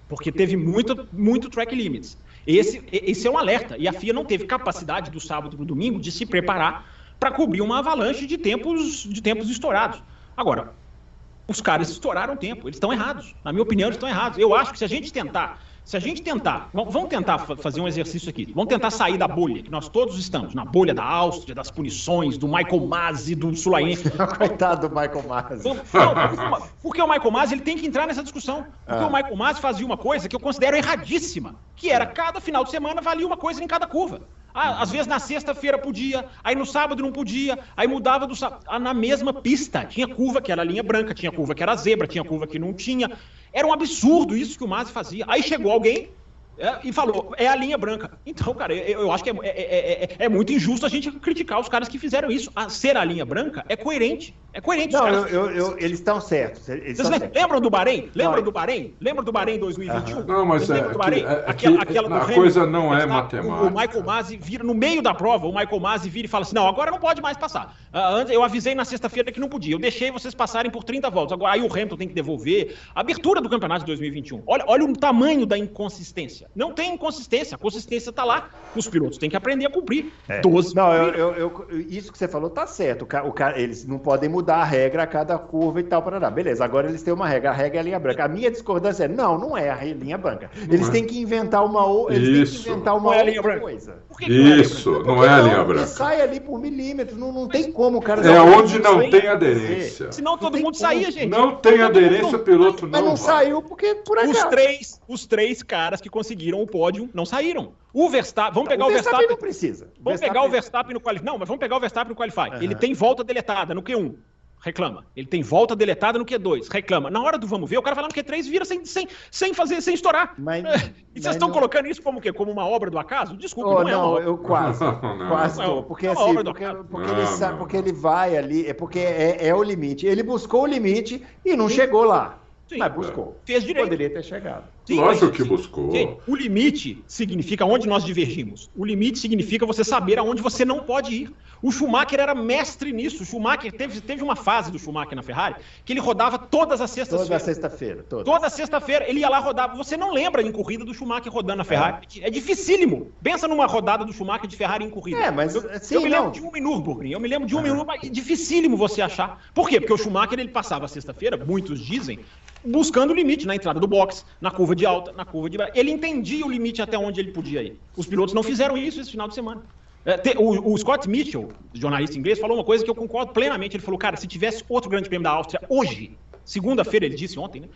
porque teve muito, muito track limits. Esse, esse é um alerta e a FIA não teve capacidade do sábado para o domingo de se preparar para cobrir uma avalanche de tempos, de tempos estourados. Agora, os caras estouraram o tempo. Eles estão errados. Na minha opinião, eles estão errados. Eu acho que se a gente tentar, se a gente tentar, vamos tentar fazer um exercício aqui. Vamos tentar sair da bolha, que nós todos estamos, na bolha da Áustria, das punições, do Michael Masi, do Sulaense. Coitado do Michael Masi. Não, porque o Michael Masi ele tem que entrar nessa discussão. Porque ah. o Michael Masi fazia uma coisa que eu considero erradíssima, que era cada final de semana valia uma coisa em cada curva. Ah, às vezes na sexta-feira podia, aí no sábado não podia, aí mudava do sábado. Ah, na mesma pista. Tinha curva que era linha branca, tinha curva que era zebra, tinha curva que não tinha. Era um absurdo isso que o Masi fazia. Aí chegou alguém é, e falou, é a linha branca. Então, cara, eu, eu acho que é, é, é, é, muito injusto a gente criticar os caras que fizeram isso. A ser a linha branca é coerente. É coerente. Não, caras... eu, eu, eles estão certos. Eles Vocês lembram, lembram do Bahrein? Lembram não, do Bahrein? Lembram do Bahrein 2021? Uhum. Não, mas é, do Bahrein? É, aquela, aquela a coisa não é matemática. O, o Michael Masi vira, no meio da prova, o Michael Masi vira e fala assim, não, agora não pode mais passar. Uh, antes, eu avisei na sexta-feira que não podia. Eu deixei vocês passarem por 30 voltas. Agora aí o Hamilton tem que devolver. A abertura do campeonato de 2021. Olha, olha o tamanho da inconsistência. Não tem inconsistência. A consistência está lá. Os pilotos têm que aprender a cumprir. É. 12. Não, eu, eu, eu, isso que você falou tá certo. O o eles não podem mudar a regra a cada curva e tal, para Beleza, agora eles têm uma regra, a regra é a linha branca. A minha discordância é, não, não é a linha branca. Eles têm que inventar uma, eles têm que inventar uma é outra coisa. Isso, não é a linha branca. sai ali por milímetros, não, não tem como o cara... É onde não tem aderência. Senão todo mundo saía, gente. Não tem aderência, o piloto não Mas não saiu porque por acaso. Os três, os três caras que conseguiram o pódio não saíram. O Verstappen, vamos pegar o, o Verstappen. Verstappen não precisa. Vamos Verstappen... pegar o Verstappen no qualify. Não, mas vamos pegar o Verstappen no qualify. Uhum. Ele tem volta deletada no Q1 reclama. Ele tem volta deletada no Q2, reclama. Na hora do vamos ver, o cara vai lá no Q3 vira sem, sem, sem fazer, sem estourar. Mas, e vocês estão não... colocando isso como o quê? Como uma obra do acaso? Desculpa, oh, não, é uma eu quase, quase tô. Porque é assim, porque, porque, ele sabe, porque ele vai ali, é porque é, é o limite. Ele buscou o limite e não Sim. chegou lá. Sim. Mas buscou. Fez direito. Poderia ter chegado. Sim, Lógico que buscou. Sim, o limite significa onde nós divergimos. O limite significa você saber aonde você não pode ir. O Schumacher era mestre nisso. O Schumacher teve, teve uma fase do Schumacher na Ferrari que ele rodava todas as sextas-feiras. Toda sexta-feira. Toda sexta-feira ele ia lá rodar. Você não lembra em corrida do Schumacher rodando na Ferrari? É, é dificílimo. Pensa numa rodada do Schumacher de Ferrari em corrida. É, mas eu, assim, eu me lembro não. de um em Nürburgring. Eu me lembro de um em Dificílimo você achar. Por quê? Porque o Schumacher ele passava sexta-feira, muitos dizem, buscando o limite na entrada do box, na curva de alta, na curva de de. Ele entendia o limite até onde ele podia ir. Os pilotos não fizeram isso esse final de semana. É, o, o, Scott Mitchell, jornalista inglês, falou uma coisa que eu concordo plenamente. Ele falou, cara, se tivesse outro grande prêmio da Áustria hoje, segunda-feira, ele disse ontem, né?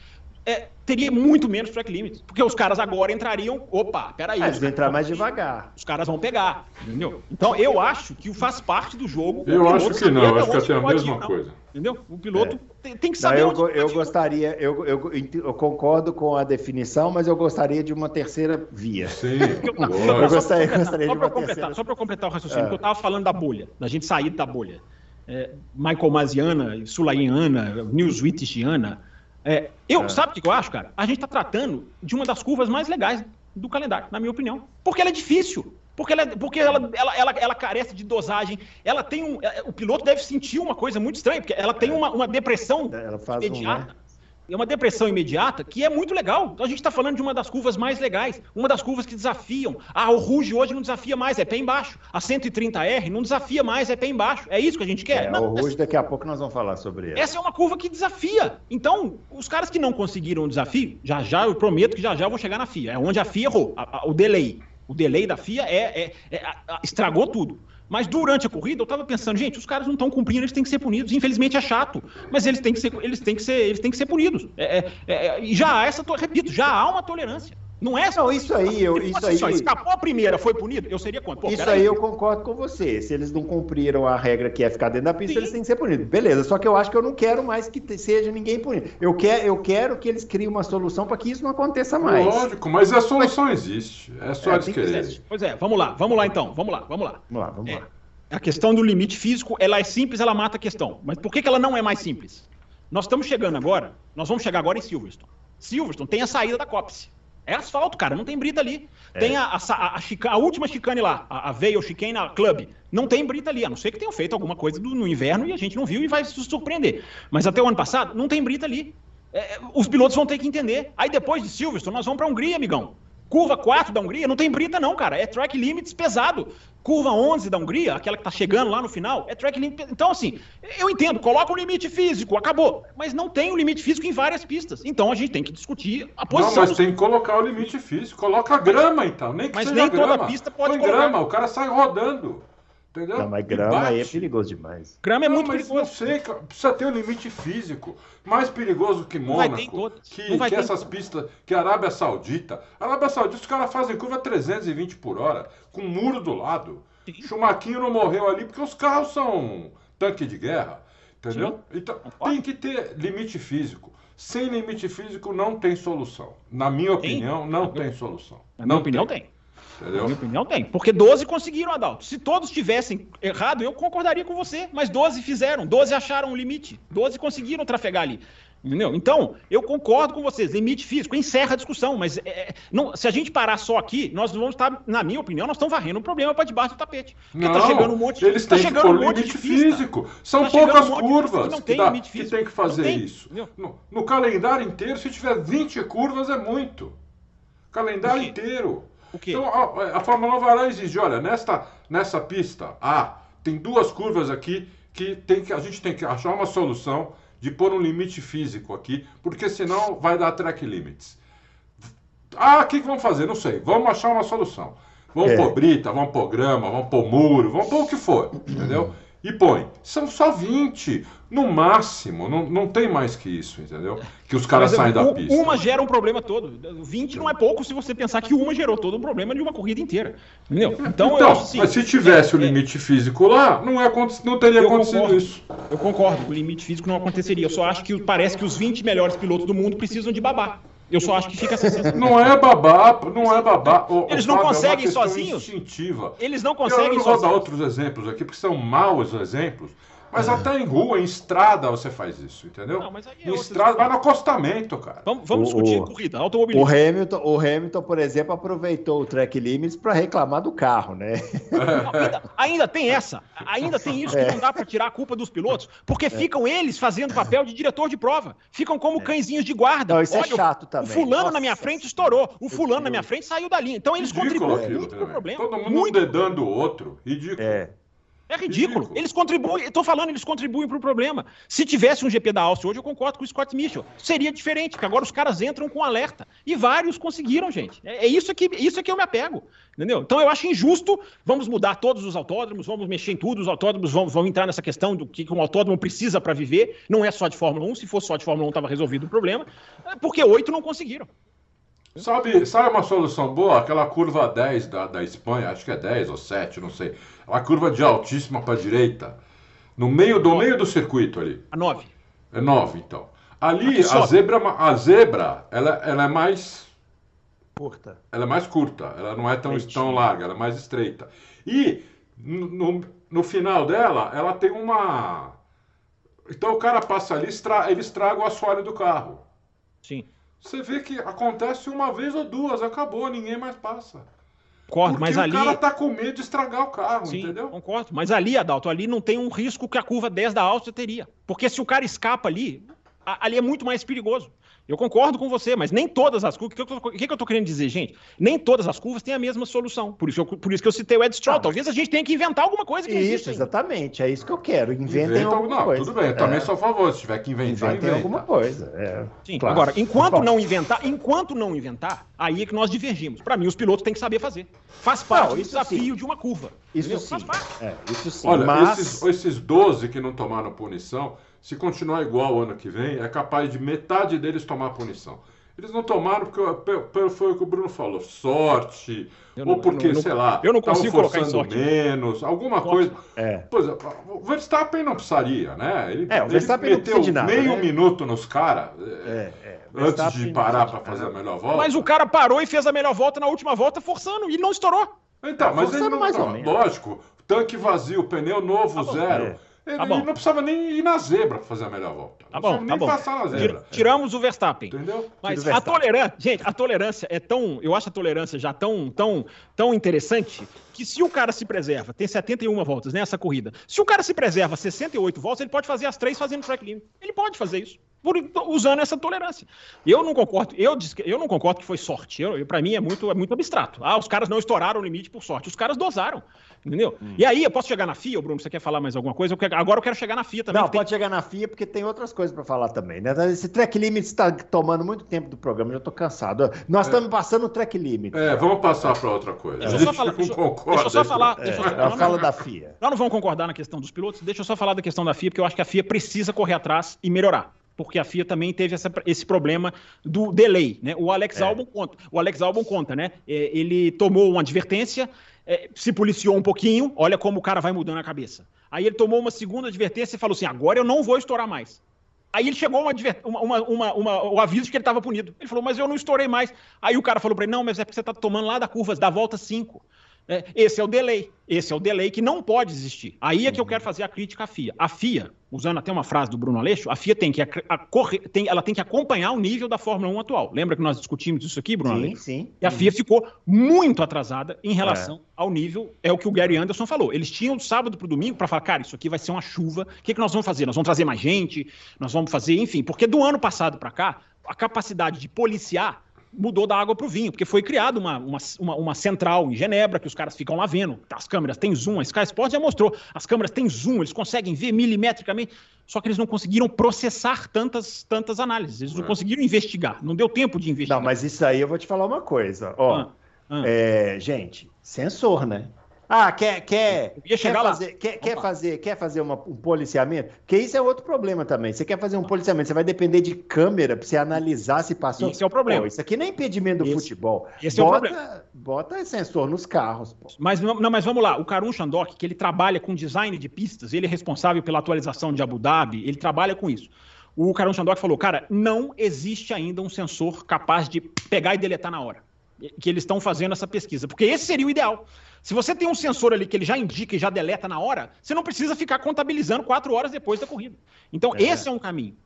É, teria muito menos track limits. Porque os caras agora entrariam. Opa, peraí. Eles vão entrar mais devagar. Os caras vão pegar. Entendeu? Então eu acho que faz parte do jogo. Eu acho que não, acho que é a mesma ir, coisa. Entendeu? O piloto é. tem, tem, que saber. Não, eu, eu gostaria, eu, eu, eu, concordo com a definição, mas eu gostaria de uma terceira via. Sim. eu, eu gostaria, gostaria só de uma terceira. Só para completar o raciocínio, é. que eu estava falando da bolha, da gente sair da bolha. É, Michael Maziana, Sulaiana, Newswitiana, é, eu, é. sabe o que eu acho, cara? A gente está tratando de uma das curvas mais legais do calendário, na minha opinião. Porque ela é difícil. Porque ela, porque ela, ela, ela, ela carece de dosagem. Ela tem um. É, o piloto deve sentir uma coisa muito estranha, porque ela tem uma, uma depressão imediata. Um, né? É uma depressão imediata que é muito legal. Então a gente está falando de uma das curvas mais legais, uma das curvas que desafiam. Ah, o Ruge hoje não desafia mais, é pé embaixo. A 130R não desafia mais, é pé embaixo. É isso que a gente quer? É, não, o Ruge, essa... daqui a pouco nós vamos falar sobre ela. Essa é uma curva que desafia. Então, os caras que não conseguiram o desafio, já já, eu prometo que já já eu vou chegar na FIA. É onde a FIA errou, a, a, o delay. O delay da FIA é, é, é a, estragou tudo. Mas durante a corrida eu estava pensando, gente, os caras não estão cumprindo, eles têm que ser punidos. Infelizmente é chato, mas eles têm que ser, eles têm que ser, eles têm que ser punidos. É, é, é, e já há essa, repito, já há uma tolerância. Não é só. Não, isso aí, eu, isso assim, aí. escapou a primeira, foi punido? Eu seria contra. Pô, isso aí, eu concordo com você. Se eles não cumpriram a regra que é ficar dentro da pista, Sim. eles têm que ser punidos. Beleza, só que eu acho que eu não quero mais que seja ninguém punido. Eu quero, eu quero que eles criem uma solução para que isso não aconteça mais. Lógico, mas a solução mas... existe. É só é, eles quererem. Pois é, vamos lá, vamos lá então. Vamos lá, vamos lá. Vamos lá, vamos é, lá. A questão do limite físico, ela é simples, ela mata a questão. Mas por que, que ela não é mais simples? Nós estamos chegando agora, nós vamos chegar agora em Silverstone. Silverstone tem a saída da Copse. É asfalto, cara, não tem brita ali. É. Tem a, a, a, a, a, última chicane lá, a, a Veil Chicane Club. Não tem brita ali, a não ser que tenham feito alguma coisa do, no inverno e a gente não viu e vai se surpreender. Mas até o ano passado, não tem brita ali. É, os pilotos vão ter que entender. Aí depois de Silverstone, nós vamos para a Hungria, amigão. Curva 4 da Hungria, não tem brita não, cara. É track limits pesado. Curva 11 da Hungria, aquela que tá chegando lá no final, é track limit. Então, assim, eu entendo, coloca um limite físico, acabou. Mas não tem o um limite físico em várias pistas. Então a gente tem que discutir a posição. Não, mas dos... tem que colocar o limite físico. Coloca a grama, então. Nem que mas seja nem grama. toda pista pode Põe colocar. grama, o cara sai rodando. Entendeu? Não, mas grama aí é perigoso demais. Grama é não, muito mas perigoso. Não sei, precisa ter um limite físico. Mais perigoso que Mônaco, que, que essas pistas, que a Arábia Saudita. A Arábia Saudita, os caras fazem curva 320 por hora, com um muro do lado. Sim. Chumaquinho não morreu ali porque os carros são tanque de guerra. Entendeu? Sim. Então tem que ter limite físico. Sem limite físico não tem solução. Na minha opinião, não tem solução. Na minha não opinião, tem. tem. Entendeu? Na minha opinião, tem. Porque 12 conseguiram, Adalto. Se todos tivessem errado, eu concordaria com você. Mas 12 fizeram, 12 acharam um limite. 12 conseguiram trafegar ali. Entendeu? Então, eu concordo com vocês, limite físico, encerra a discussão, mas é, é não, se a gente parar só aqui, nós vamos estar, na minha opinião, nós estamos varrendo o problema para debaixo do tapete. Porque tá não, tá chegando um monte Eles tá têm que pôr um limite físico. São tá poucas um curvas que, tem, dá, que tem que fazer tem, isso. No, no, calendário inteiro, se tiver 20 curvas, é muito. Calendário inteiro. O quê? Então, a, a Fórmula 1 vai lá e exige, olha, nesta, nessa pista A, tem duas curvas aqui que, tem que a gente tem que achar uma solução de pôr um limite físico aqui, porque senão vai dar track limits. Ah, o que, que vamos fazer? Não sei. Vamos achar uma solução. Vamos é. pôr brita, vamos pôr grama, vamos pôr muro, vamos pôr o que for, entendeu? E põe. São só 20, no máximo, não, não tem mais que isso, entendeu? Que os caras saem da pista. Uma gera um problema todo. 20 não é pouco se você pensar que uma gerou todo um problema de uma corrida inteira. Entendeu? Então, então assim, mas se tivesse é, o limite físico lá, não, é, não teria acontecido concordo, isso. Eu concordo, o limite físico não aconteceria. Eu só acho que parece que os 20 melhores pilotos do mundo precisam de babá. Eu só acho que fica essa sensação. Não é babá, não é babá. Eles não Fábio, conseguem é sozinhos? Instintiva. Eles não conseguem sozinhos. Eu não vou dar outros exemplos aqui, porque são maus exemplos. Mas até em rua, em estrada, você faz isso, entendeu? Não, é em estrada, vai no acostamento, cara. Vamos, vamos o, discutir corrida, automobilismo. O Hamilton, o Hamilton, por exemplo, aproveitou o track limits para reclamar do carro, né? Não, ainda, ainda, tem essa. Ainda tem isso que é. não dá para tirar a culpa dos pilotos, porque é. ficam eles fazendo papel de diretor de prova. Ficam como é. cãezinhos de guarda. Não, isso é Olha, é chato o, também. O fulano Nossa. na minha frente estourou. O fulano na minha frente saiu da linha. Então eles Ridículo contribuem muito pro problema. Todo mundo muito dedando o outro. Ridículo. É. É ridículo. ridículo. Eles contribuem, estou falando, eles contribuem para o problema. Se tivesse um GP da Áustria hoje, eu concordo com o Scott Mitchell. Seria diferente, porque agora os caras entram com alerta. E vários conseguiram, gente. É, é isso que isso é que eu me apego. Entendeu? Então eu acho injusto. Vamos mudar todos os autódromos, vamos mexer em tudo. Os autódromos vão, vão entrar nessa questão do que um autódromo precisa para viver. Não é só de Fórmula 1. Se fosse só de Fórmula 1, estava resolvido o problema. É porque oito não conseguiram. Sabe, sabe uma solução boa? Aquela curva 10 da, da Espanha, acho que é 10 ou 7, não sei. Uma curva de altíssima para a direita. No meio do meio do circuito ali. A 9. É 9, então. Ali, a zebra, a zebra ela, ela é mais. Curta. Ela é mais curta. Ela não é tão, tão larga, ela é mais estreita. E no, no final dela, ela tem uma. Então o cara passa ali, estra... ele estraga o assoalho do carro. Sim. Você vê que acontece uma vez ou duas, acabou, ninguém mais passa. Concordo, mas ali. O cara tá com medo de estragar o carro, Sim, entendeu? Concordo. Mas ali, Adalto, ali não tem um risco que a curva 10 da Áustria teria. Porque se o cara escapa ali, ali é muito mais perigoso. Eu concordo com você, mas nem todas as curvas. O que, que, que, eu estou querendo dizer, gente? Nem todas as curvas têm a mesma solução. Por isso, eu, por isso que eu citei o Ed Stroll. Ah, Talvez a gente tenha que inventar alguma coisa que Isso, exatamente. É isso que eu quero. Inventem Inventa, alguma não, coisa. Tudo bem, eu também é. sou a favor. Se tiver que inventar, Inventem alguma coisa. É. Sim, claro. agora, enquanto não inventar, enquanto não inventar, aí é que nós divergimos. Para mim, os pilotos têm que saber fazer. Faz parte não, do desafio sim. de uma curva. Isso sim. Faz parte. É, isso sim. Olha, mas... esses, esses 12 que não tomaram punição, se continuar igual o ano que vem, é capaz de metade deles tomar punição. Eles não tomaram porque foi o que o Bruno falou, sorte, não, ou porque, não, sei lá, eu não consigo colocar em sorte. menos, alguma coisa. É. Pois é, o Verstappen não precisaria, né? Ele, é, o Verstappen ele meteu nada, meio né? minuto nos caras é, é, antes de parar para fazer a melhor volta. Mas o cara parou e fez a melhor volta na última volta forçando e não estourou. Então, mas ele não, mais lógico, tanque vazio, pneu novo, tá zero. Ele, tá ele, não precisava nem ir na zebra para fazer a melhor volta. Tá bom, tá bom. passar na zebra. Tiramos o Verstappen. Entendeu? Mas a tolerância, gente, a tolerância é tão, eu acho a tolerância já tão, tão, tão interessante que se o cara se preserva, tem 71 voltas nessa corrida. Se o cara se preserva 68 voltas, ele pode fazer as três fazendo track limit. Ele pode fazer isso por, usando essa tolerância. Eu não concordo, eu, eu não concordo que foi sorte. Eu, para mim é muito, é muito abstrato. Ah, os caras não estouraram o limite por sorte. Os caras dosaram. Entendeu? Hum. E aí, eu posso chegar na FIA, Bruno? Você quer falar mais alguma coisa? Eu quero, agora eu quero chegar na FIA também. Não, pode tem... chegar na FIA porque tem outras coisas para falar também, né? Esse track limit está tomando muito tempo do programa, já estou cansado. Nós é. estamos passando o track limit. É, vamos passar para outra coisa. Deixa eu só falar. Deixa, deixa eu só falar. É, deixa eu, não, fala da FIA. Nós não vamos concordar na questão dos pilotos. Deixa eu só falar da questão da FIA, porque eu acho que a FIA precisa correr atrás e melhorar porque a FIA também teve essa, esse problema do delay, né? O Alex é. Albon conta, o Alex Albon conta, né? É, ele tomou uma advertência, é, se policiou um pouquinho, olha como o cara vai mudando a cabeça. Aí ele tomou uma segunda advertência e falou assim: agora eu não vou estourar mais. Aí ele chegou uma, uma, uma, uma, o aviso de que ele estava punido. Ele falou, mas eu não estourei mais. Aí o cara falou para ele: não, mas é porque você está tomando lá da curva, da volta 5. É, esse é o delay. Esse é o delay que não pode existir. Aí é que eu quero fazer a crítica à FIA. A FIA, usando até uma frase do Bruno Aleixo, a FIA tem que, a, a, tem, ela tem que acompanhar o nível da Fórmula 1 atual. Lembra que nós discutimos isso aqui, Bruno sim, Aleixo? Sim, E a FIA ficou muito atrasada em relação é. ao nível, é o que o Gary Anderson falou. Eles tinham do sábado para o domingo para falar, cara, isso aqui vai ser uma chuva, o que, que nós vamos fazer? Nós vamos trazer mais gente, nós vamos fazer, enfim, porque do ano passado para cá, a capacidade de policiar mudou da água para o vinho, porque foi criada uma, uma, uma, uma, central em Genebra, que os caras ficam lá vendo. As câmeras têm zoom, a Sky Sports já mostrou. As câmeras têm zoom, eles conseguem ver milimetricamente, só que eles não conseguiram processar tantas, tantas análises, eles não é. conseguiram investigar, não deu tempo de investigar. Não, mas isso aí eu vou te falar uma coisa. Ó, ah, ah. É, gente, sensor, né? Ah, quer, quer, quer, fazer, quer, quer, fazer, quer fazer uma, um policiamento? Porque isso é outro problema também. Você quer fazer um policiamento, você vai depender de câmera para você analisar se passou. Isso é o problema. Pô, isso aqui não é impedimento do esse, futebol. Esse bota, é o problema. Bota sensor nos carros. Pô. Mas, não, mas vamos lá. O Karun Chandok, que ele trabalha com design de pistas, ele é responsável pela atualização de Abu Dhabi, ele trabalha com isso. O Karun Chandok falou, cara, não existe ainda um sensor capaz de pegar e deletar na hora. Que eles estão fazendo essa pesquisa. Porque esse seria o ideal. Se você tem um sensor ali que ele já indica e já deleta na hora, você não precisa ficar contabilizando quatro horas depois da corrida. Então, é. esse é um caminho.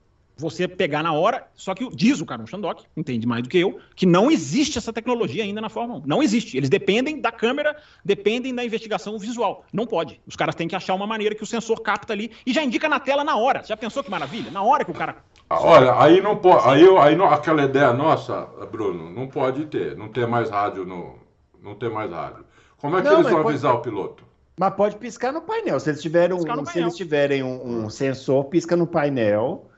Você pegar na hora, só que diz o Carlos Shandok, entende mais do que eu, que não existe essa tecnologia ainda na Fórmula 1. Não existe. Eles dependem da câmera, dependem da investigação visual. Não pode. Os caras têm que achar uma maneira que o sensor capta ali e já indica na tela na hora. Já pensou que maravilha? Na hora que o cara. Ah, olha, aí não pode. Aí, aí não, aquela ideia nossa, Bruno, não pode ter. Não ter mais rádio no. Não ter mais rádio. Como é que não, eles vão avisar pode... o piloto? Mas pode piscar no painel. Se eles tiverem um, se eles tiverem um, um, sensor, pisca no painel.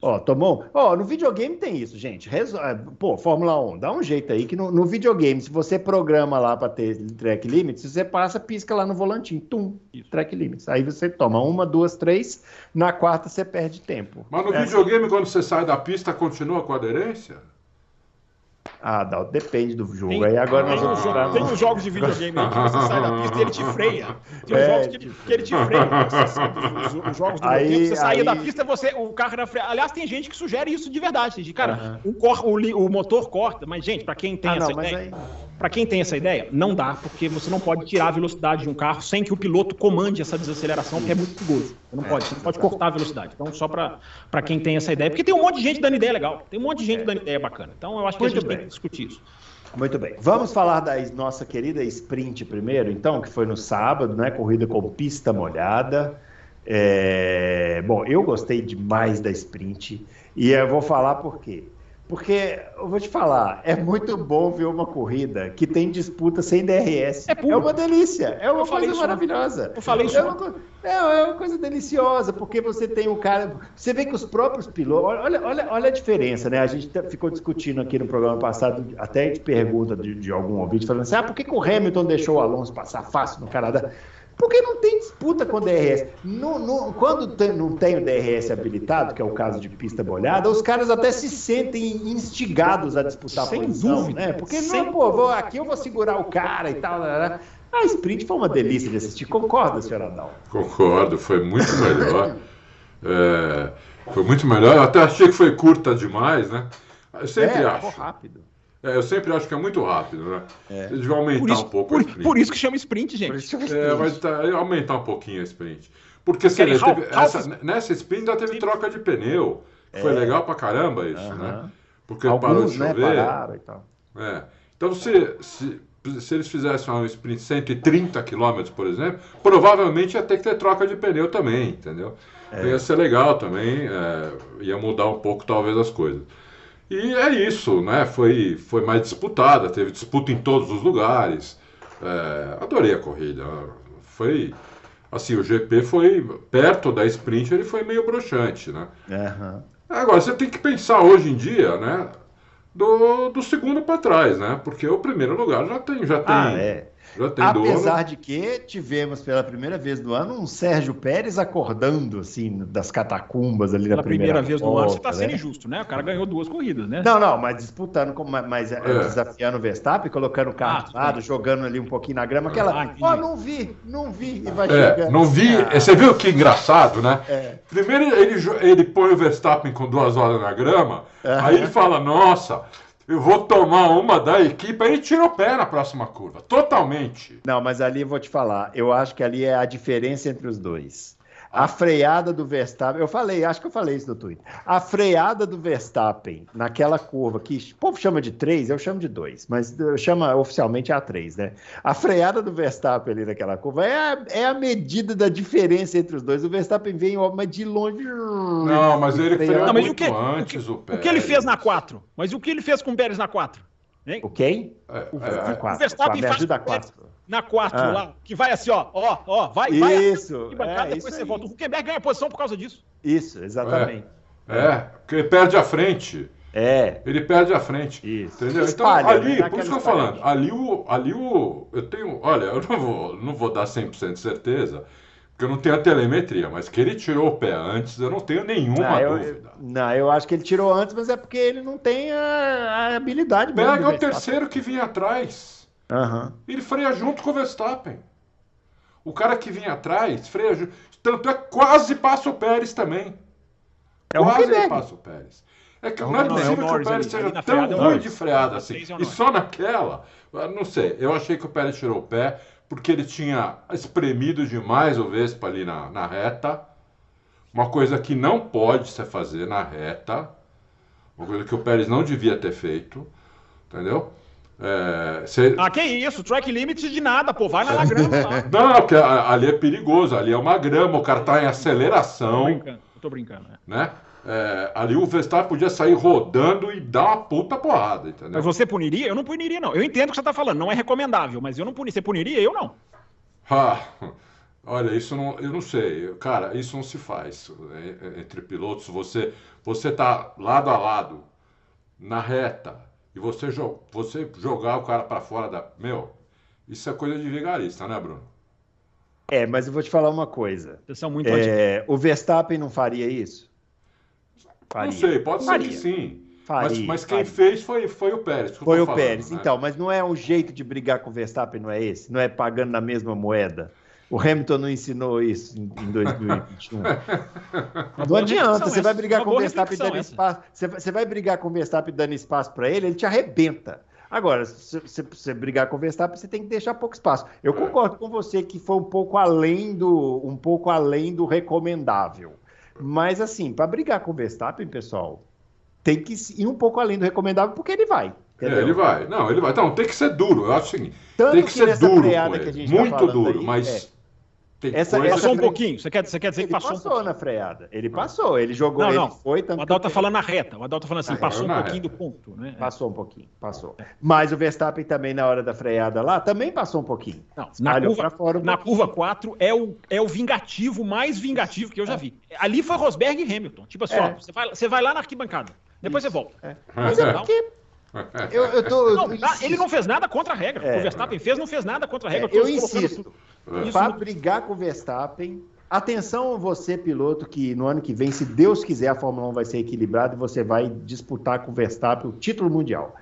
Ó, tomou? Ó, no videogame tem isso, gente. Resol... É, pô, Fórmula 1, dá um jeito aí que no, no videogame, se você programa lá para ter track limits, você passa, pisca lá no volantinho, tum, track limits. Aí você toma uma, duas, três, na quarta você perde tempo. Mas no é. videogame, quando você sai da pista, continua com aderência? Ah, Dalton, depende do jogo. Tem, Aí agora tem, nós tem uns jogos de videogame aí que você sai da pista e ele te freia. Tem é, jogos que ele, que ele te freia. Você, os, os, jogos do aí, tempo, você saía da pista, você, o carro era freio. Aliás, tem gente que sugere isso de verdade. De, cara, uh -huh. o, cor, o, o, motor corta, mas, gente, para quem tem ah, essa não, ideia. Aí... Para quem tem essa ideia, não dá, porque você não pode tirar a velocidade de um carro sem que o piloto comande essa desaceleração, que é muito perigoso. Você não é, pode, você não pode cortar a velocidade. Então, só para quem tem essa ideia. Porque tem um monte de gente dando ideia legal. Tem um monte de gente dando ideia bacana. Então, eu acho que muito a gente bem. tem que discutir isso. Muito bem. Vamos falar da nossa querida sprint primeiro, então, que foi no sábado, né? Corrida com pista molhada. É... Bom, eu gostei demais da sprint e eu vou falar por quê. Porque, eu vou te falar, é muito bom ver uma corrida que tem disputa sem DRS. É, é uma delícia, é uma coisa maravilhosa. Eu falei isso. É uma, é, é uma, coisa deliciosa, porque você tem o cara. Você vê que os próprios pilotos. Olha, olha, olha a diferença, né? A gente ficou discutindo aqui no programa passado, até gente pergunta de, de algum ouvinte, falando assim: ah, por que, que o Hamilton deixou o Alonso passar fácil no Canadá? Porque não tem disputa com o DRS. No, no, quando tem, não tem o DRS habilitado, que é o caso de pista molhada, os caras até se sentem instigados a disputar Sem a posição, dúvida. né? Porque Sem não, pô, vou, aqui eu vou segurar o cara e tal. Né? né. A sprint foi uma delícia de assistir. Concorda, senhor Adal? Concordo, foi muito melhor. é, foi muito melhor. Eu até achei que foi curta demais, né? Eu sempre é, acho. rápido. É, eu sempre acho que é muito rápido, né? É. Eles vão aumentar isso, um pouco por, por, isso que chama sprint, gente. Chama sprint. É, mas tá, aumentar um pouquinho a sprint. Porque você vê, teve, essa, nessa sprint ainda teve troca de pneu. Foi é. legal pra caramba isso, uh -huh. né? Porque Alguns, parou de né, chover. Né, e tal. É. Então, se, se, se eles fizessem uma sprint 130 km, por exemplo, provavelmente ia ter que ter troca de pneu também, entendeu? É. Ia ser legal também, é, ia mudar um pouco talvez as coisas. E é isso, né? Foi, foi mais disputada, teve disputa em todos os lugares. É, adorei a corrida. Foi. Assim, o GP foi perto da sprint, ele foi meio broxante, né? Uhum. Agora, você tem que pensar hoje em dia, né? Do, do segundo para trás, né? Porque o primeiro lugar já tem. Já tem ah, é. Apesar dono. de que tivemos pela primeira vez do ano um Sérgio Pérez acordando assim das catacumbas ali pela na primeira, primeira vez volta, do ano. Você está sendo né? injusto, né? O cara ganhou duas corridas, né? Não, não, mas disputando, mas é. desafiando o Verstappen, colocando o carro ah, do lado, jogando ali um pouquinho na grama. Aquela, ah, ó, oh, não vi, não vi e vai é, Não vi. Ah. Você viu que engraçado, né? É. Primeiro ele, ele põe o Verstappen com duas horas na grama, aí ele fala, nossa eu vou tomar uma da equipe, aí o pé na próxima curva. Totalmente. Não, mas ali vou te falar. Eu acho que ali é a diferença entre os dois. A freada do Verstappen, eu falei, acho que eu falei isso no Twitter. A freada do Verstappen naquela curva que o povo chama de 3, eu chamo de 2, mas chama oficialmente a 3, né? A freada do Verstappen ali naquela curva é a, é a medida da diferença entre os dois. O Verstappen vem, mas de longe. Não, mas ele freou não, mas o que, antes o, que, o, o que ele fez na 4? Mas o que ele fez com o Pérez na 4? Hein? O quem? É, o, é, é. o Verstappen faz da 4 na 4 ah. lá, que vai assim, ó, ó, ó, vai, isso, vai. Isso, é, depois você volta. O Huckenberg ganha posição por causa disso. Isso, exatamente. É, é, porque ele perde a frente. É. Ele perde a frente. Isso. Entendeu? Espalha, então, ali, né? por isso que eu tô falando, ali o, ali o. Eu tenho. Olha, eu não vou, não vou dar 100% de certeza, porque eu não tenho a telemetria, mas que ele tirou o pé antes, eu não tenho nenhuma não, eu, dúvida. não, eu acho que ele tirou antes, mas é porque ele não tem a, a habilidade mesmo. Pega o terceiro que vinha atrás. Uhum. Ele freia junto com o Verstappen. O cara que vinha atrás freia junto. Tanto é quase passa o Pérez também. É quase ele passa o Pérez. É que não é, é possível que o Pérez seja tão é ruim de freada assim. E só naquela, não sei, eu achei que o Pérez tirou o pé porque ele tinha espremido demais o Vespa ali na, na reta. Uma coisa que não pode se fazer na reta. Uma coisa que o Pérez não devia ter feito. Entendeu? É, cê... Ah, que isso? Track limit de nada, pô. Vai na grama lá. Não, porque ali é perigoso, ali é uma grama, o cara tá em aceleração. Tô brincando, tô brincando. É. Né? É, ali o Verstappen podia sair rodando e dar uma puta porrada, entendeu? Mas você puniria? Eu não puniria, não. Eu entendo o que você tá falando, não é recomendável, mas eu não puniria. Você puniria? Eu não. Ah, olha, isso não, eu não sei, cara, isso não se faz é, é, entre pilotos. Você, você tá lado a lado na reta e você, você jogar o cara para fora da, meu, isso é coisa de vigarista, né, Bruno? É, mas eu vou te falar uma coisa. Vocês são muito é, o Verstappen não faria isso? Faria. Não sei, pode faria. ser que sim. Faria, mas, mas quem fez foi, foi o Pérez. Foi o falando, Pérez. Né? Então, mas não é o jeito de brigar com o Verstappen, não é esse? Não é pagando na mesma moeda? O Hamilton não ensinou isso em 2021. não adianta, você vai brigar com o Verstappen dando espaço. Você vai brigar com o Verstappen dando espaço para ele, ele te arrebenta. Agora, se você brigar com o Verstappen, você tem que deixar pouco espaço. Eu concordo com você que foi um pouco além do, um pouco além do recomendável. Mas assim, para brigar com o Verstappen, pessoal, tem que ir um pouco além do recomendável, porque ele vai. É, ele vai. Não, ele vai. Então, tem que ser duro. Eu acho o seguinte: Tanto tem que, que ser duro. Que tá Muito duro, aí, mas. É essa, essa passou um pouquinho. Você quer, você quer dizer ele que passou? passou um na freada. Ele passou, ele jogou, não, não. ele foi. Tanto o Adal tá falando na reta. O Adal tá falando assim, passou um pouquinho reta. do ponto. Né? Passou um pouquinho, passou. Mas o Verstappen também, na hora da freada lá, também passou um pouquinho. Não, na curva, fora um na curva 4 é o, é o vingativo mais vingativo que eu já é. vi. Ali foi Rosberg e Hamilton. Tipo assim, é. ó, você, vai, você vai lá na arquibancada, depois Isso. você volta. É. Mas é porque eu, eu tô, não, ele não fez nada contra a regra. É. O Verstappen fez, não fez nada contra a regra. É, eu insisto. Para brigar com o Verstappen, atenção você, piloto, que no ano que vem, se Deus quiser, a Fórmula 1 vai ser equilibrada e você vai disputar com o Verstappen o título mundial.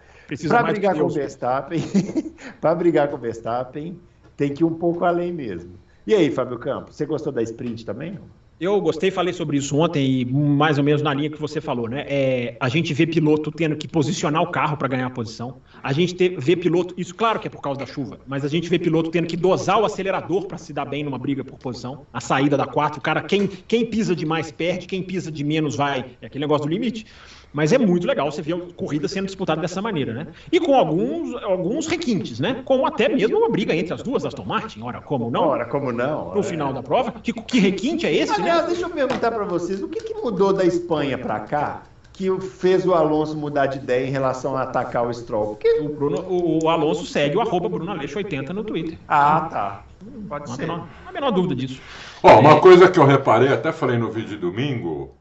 Para brigar com o Verstappen, para brigar com o Verstappen, tem que ir um pouco além mesmo. E aí, Fábio Campos, você gostou da sprint também? Não? Eu gostei, falei sobre isso ontem e mais ou menos na linha que você falou, né? É, a gente vê piloto tendo que posicionar o carro para ganhar a posição. A gente te, vê piloto, isso claro que é por causa da chuva, mas a gente vê piloto tendo que dosar o acelerador para se dar bem numa briga por posição. A saída da 4, o cara, quem, quem pisa demais perde, quem pisa de menos vai. É aquele negócio do limite. Mas é muito legal você ver a corrida sendo disputada dessa maneira, né? E com alguns, alguns requintes, né? Como até mesmo uma briga entre as duas Aston Martin, ora, como não? Ora, como não? No é. final da prova. Que, que requinte é esse, né? Aliás, né? deixa eu perguntar para vocês, o que, que mudou da Espanha para cá que fez o Alonso mudar de ideia em relação a atacar o Stroll? Porque... O, Bruno, o, o Alonso segue o arroba Bruno Aleixo 80 no Twitter. Ah, tá. Pode não ser. Não há a menor dúvida disso. Ó, oh, uma coisa que eu reparei, até falei no vídeo de domingo,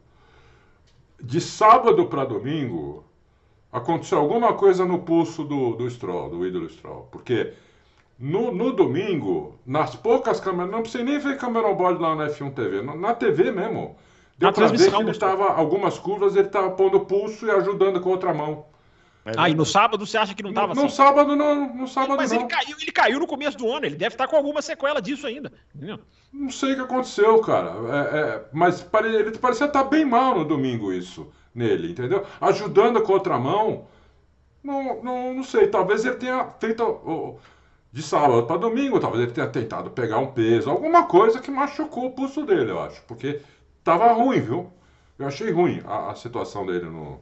de sábado para domingo, aconteceu alguma coisa no pulso do, do Stroll, do ídolo Stroll. Porque no, no domingo, nas poucas câmeras, não precisa nem ver câmera on board lá na F1 TV, na, TV mesmo. Deu na pra ver que ele estava, algumas curvas, ele estava pondo pulso e ajudando com outra mão. Ah, e no sábado você acha que não estava no, no sábado não, no sábado Mas não. ele caiu, ele caiu no começo do ano, ele deve estar com alguma sequela disso ainda. Entendeu? Não sei o que aconteceu, cara. É, é, mas ele parecia estar bem mal no domingo isso nele, entendeu? Ajudando com outra mão. Não, não, não sei, talvez ele tenha feito de sábado para domingo, talvez ele tenha tentado pegar um peso, alguma coisa que machucou o pulso dele, eu acho. Porque tava ruim, viu? Eu achei ruim a, a situação dele no,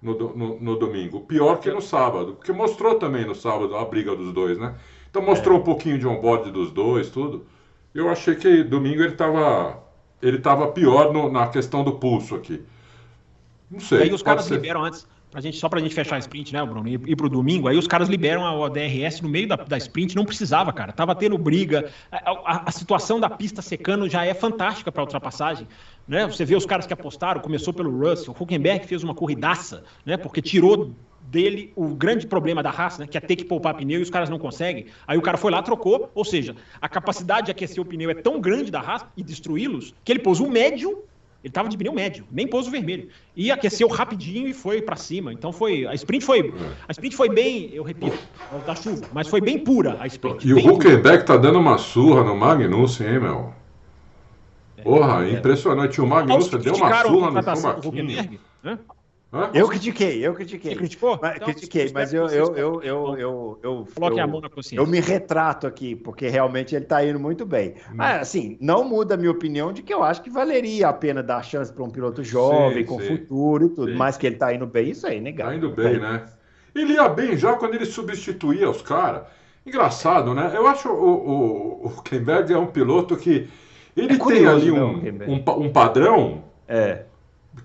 no, no, no, domingo. Pior que no sábado, porque mostrou também no sábado a briga dos dois, né? Então mostrou é. um pouquinho de on-board dos dois, tudo. Eu achei que domingo ele estava ele tava pior no, na questão do pulso aqui. Não sei. E aí os caras ser. liberam antes, pra gente, só pra gente fechar a sprint, né, Bruno? E, e pro domingo, aí os caras liberam a, DRS no meio da, da sprint, não precisava, cara. Tava tendo briga. A, a, a situação da pista secando já é fantástica pra ultrapassagem. Né? Você vê os caras que apostaram, começou pelo Russell, o Huckenberg fez uma corridaça, né? Porque tirou dele o grande problema da raça, né, que é ter que poupar pneu e os caras não conseguem. Aí o cara foi lá, trocou, ou seja, a capacidade de aquecer o pneu é tão grande da raça e destruí-los que ele pôs o médio ele estava de pneu médio, nem pôs o vermelho. E aqueceu rapidinho e foi para cima. Então foi. A sprint foi. A sprint foi bem, eu repito, da chuva, mas foi bem pura a sprint. E o Huckenberg tá dando uma surra no Magnussen, hein, meu? Porra, é, impressionante. O Magnussen deu uma surra no Schumacher. Eu critiquei, eu critiquei. Você criticou? Mas, então, critiquei, mas eu, eu, eu, eu, eu, eu, Coloque a mão na consciência. Eu me retrato aqui, porque realmente ele está indo muito bem. Hum. Mas, assim, não muda a minha opinião de que eu acho que valeria a pena dar chance para um piloto jovem, sim, com sim. futuro e tudo. Sim. Mas que ele está indo bem, isso aí, negado. Está indo bem, tá né? Ele ia bem já quando ele substituía os caras. Engraçado, né? Eu acho o, o, o Kemberg é um piloto que ele é curioso, tem ali um, um, um padrão é.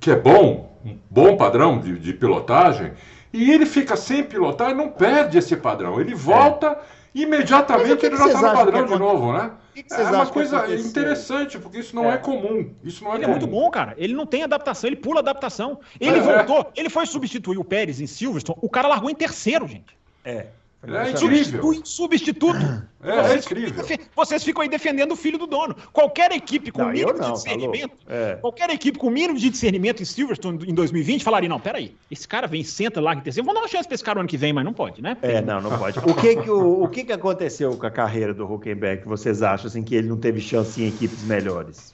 que é bom um bom padrão de, de, pilotagem, e ele fica sem pilotar e não perde esse padrão. Ele volta imediatamente ele já está no padrão de novo, né? Que que é uma coisa interessante, porque isso não é, é comum. Isso não é ele comum. é muito bom, cara. Ele não tem adaptação, ele pula adaptação. Ele é, voltou, ele foi substituir o Pérez em Silverstone, o cara largou em terceiro, gente. É. É incrível. Substituto. É, é vocês, incrível. Ficam, vocês ficam aí defendendo o filho do dono. Qualquer equipe com não, mínimo não, de discernimento, é. qualquer equipe com mínimo de discernimento em Silverstone em 2020 falaria: não, peraí, esse cara vem, senta lá em terceiro. Vamos dar uma chance pra esse cara ano que vem, mas não pode, né? É, não, não pode. O que que, o, o que, que aconteceu com a carreira do Huckenberg que vocês acham assim, que ele não teve chance em equipes melhores?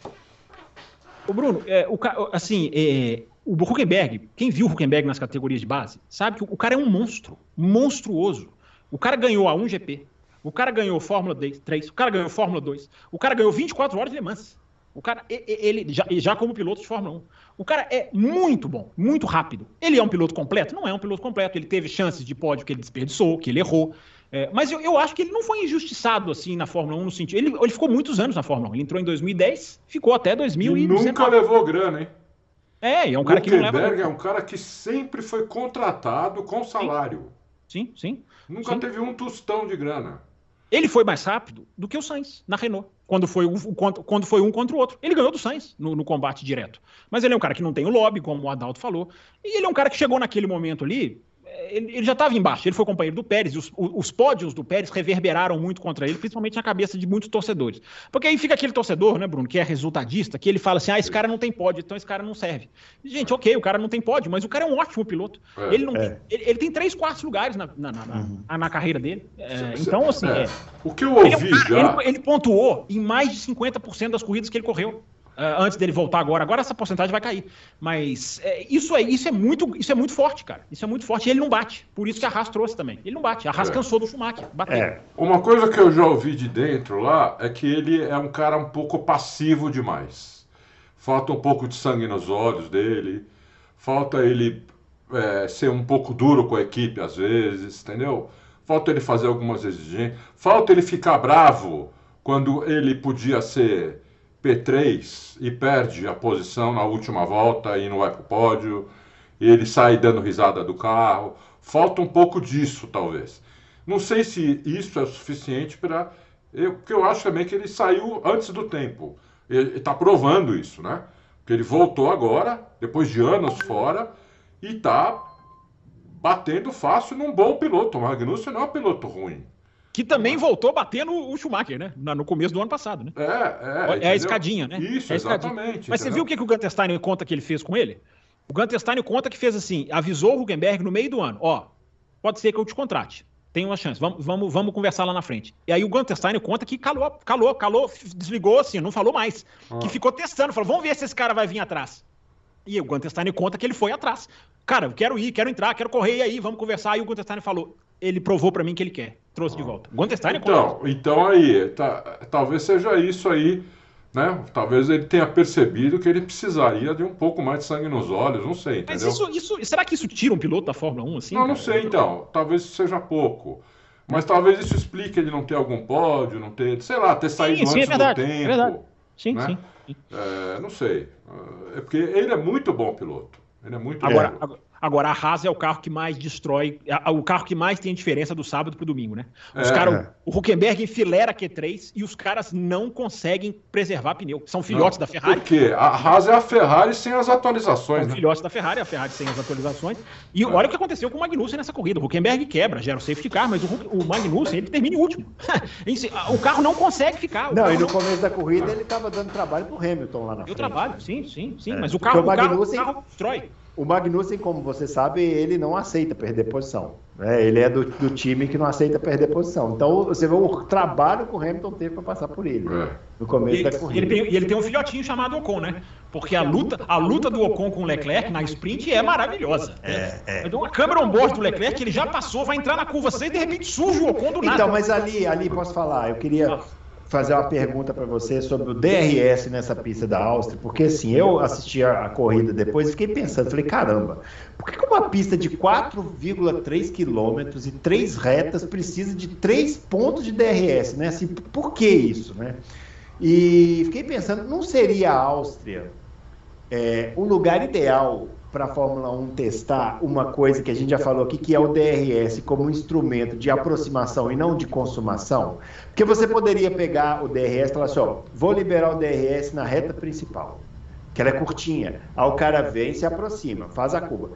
O Bruno, é, o, assim, é, o Huckenberg, quem viu o Huckenberg nas categorias de base, sabe que o cara é um monstro, monstruoso. O cara ganhou a 1GP, o cara ganhou Fórmula 3, o cara ganhou Fórmula 2, o cara ganhou 24 horas de Le Mans. O cara, ele já, já como piloto de Fórmula 1. O cara é muito bom, muito rápido. Ele é um piloto completo? Não é um piloto completo. Ele teve chances de pódio que ele desperdiçou, que ele errou. É, mas eu, eu, acho que ele não foi injustiçado assim na Fórmula 1 no sentido. Ele, ele ficou muitos anos na Fórmula 1. Ele entrou em 2010, ficou até 2019. Nunca levou grana, hein? É, é um cara que não leva. é um cara que sempre foi contratado com salário. Sim, sim. Nunca sim. teve um tostão de grana. Ele foi mais rápido do que o Sainz na Renault, quando foi, o, quando foi um contra o outro. Ele ganhou do Sainz no, no, combate direto. Mas ele é um cara que não tem o lobby, como o Adalto falou. E ele é um cara que chegou naquele momento ali, ele, ele, já estava embaixo, ele foi companheiro do Pérez, e os, os, pódios do Pérez reverberaram muito contra ele, principalmente na cabeça de muitos torcedores. Porque aí fica aquele torcedor, né, Bruno, que é resultadista, que ele fala assim: ah, esse cara não tem pódio, então esse cara não serve. Gente, ok, o cara não tem pódio, mas o cara é um ótimo piloto. É, ele, não é. tem, ele, ele, tem três quartos lugares na, na, na, uhum. na, na carreira dele. É, então, assim. É. O que eu ouvi ele, é já. Ele, ele pontuou em mais de 50% das corridas que ele correu. Uh, antes dele voltar agora. Agora essa porcentagem vai cair. Mas é, isso, é, isso, é muito, isso é muito forte, cara. Isso é muito forte. E ele não bate. Por isso que a Haas trouxe também. Ele não bate. A Haas é. cansou do Schumacher. Bateu. É. Uma coisa que eu já ouvi de dentro lá é que ele é um cara um pouco passivo demais. Falta um pouco de sangue nos olhos dele. Falta ele é, ser um pouco duro com a equipe às vezes, entendeu? Falta ele fazer algumas exigências. Falta ele ficar bravo quando ele podia ser P3 e perde a posição na última volta e não vai o pódio, e ele sai dando risada do carro. Falta um pouco disso, talvez. Não sei se isso é suficiente para. Eu, porque eu acho também que ele saiu antes do tempo. Ele está provando isso, né? Porque ele voltou agora, depois de anos fora, e está batendo fácil num bom piloto. O Magnussen não é um piloto ruim. Que também voltou batendo o Schumacher, né? No começo do ano passado, né? É, é. É a escadinha, né? Isso, é exatamente. Mas você viu o que, que o Gunter Steiner conta que ele fez com ele? O Gunter Steiner conta que fez assim, avisou o Hugenberg no meio do ano, ó, pode ser que eu te contrate, tem uma chance, vamos, vamos, vamos conversar lá na frente. E aí o Gunter Steiner conta que calou, calou, calou, desligou assim, não falou mais, ah. que ficou testando, falou, vamos ver se esse cara vai vir atrás. E o Gunter Steiner conta que ele foi atrás. Cara, eu quero ir, quero entrar, quero correr, e aí, vamos conversar. Aí o Gunter Steiner falou, ele provou para mim que ele quer, trouxe de volta. Gunter Steiner Então, então aí, tá, talvez seja isso aí, né? Talvez ele tenha percebido que ele precisaria de um pouco mais de sangue nos olhos, não sei, entendeu? Mas isso, isso será que isso tira um piloto da Fórmula 1 assim? Não, não sei então. Talvez seja pouco. Mas talvez isso explique ele não ter algum pódio, não ter, sei lá, ter saído sim, sim, antes é verdade, do tempo. É verdade. Sim, né? sim. É, não sei. É porque ele é muito bom piloto. Ele é muito agora, bom. Agora, Agora, a Haas é o carro que mais destrói, é, o carro que mais tem diferença do sábado pro domingo, né? Os é. cara, o Huckenberg enfilera Q3 e os caras não conseguem preservar pneu. São filhotes não, da Ferrari. Por quê? A Haas é a Ferrari sem as atualizações. São né? filhotes da Ferrari, a Ferrari sem as atualizações. E é. olha o que aconteceu com o Magnussen nessa corrida. O Huckenberg quebra, gera o safety car, mas o, o Magnussen ele termina em último. o carro não consegue ficar. Não, e no não... começo da corrida ele estava dando trabalho pro Hamilton lá na frente. Eu trabalho, sim, sim, sim. É. Mas o carro, o, Magnussen... o carro destrói. O Magnussen, como você sabe, ele não aceita perder posição. Né? Ele é do, do, time que não aceita perder posição. Então, você vê o trabalho que o Hamilton teve para passar por ele é. no começo ele, da corrida. E ele, tem, ele tem um filhotinho chamado Ocon, né? Porque a luta, a luta do Ocon com o Leclerc na sprint é maravilhosa. É, é. Então, a câmera on-board do Leclerc, ele já passou, vai entrar na curva 6 e de repente surge o Ocon do nada. Então, mas ali, ali posso falar, eu queria fazer uma pergunta para você sobre o DRS nessa pista da Áustria, porque assim, eu assisti a, a corrida depois e fiquei pensando, falei, caramba, por que uma pista de 4,3 quilômetros e três retas precisa de três pontos de DRS, né? Assim, por que isso, né? E fiquei pensando, não seria a Áustria é, o lugar ideal para a Fórmula 1 testar uma coisa que a gente já falou aqui, que é o DRS como um instrumento de aproximação e não de consumação, porque você poderia pegar o DRS e falar assim, ó, vou liberar o DRS na reta principal, que ela é curtinha, aí o cara vem e se aproxima, faz a curva.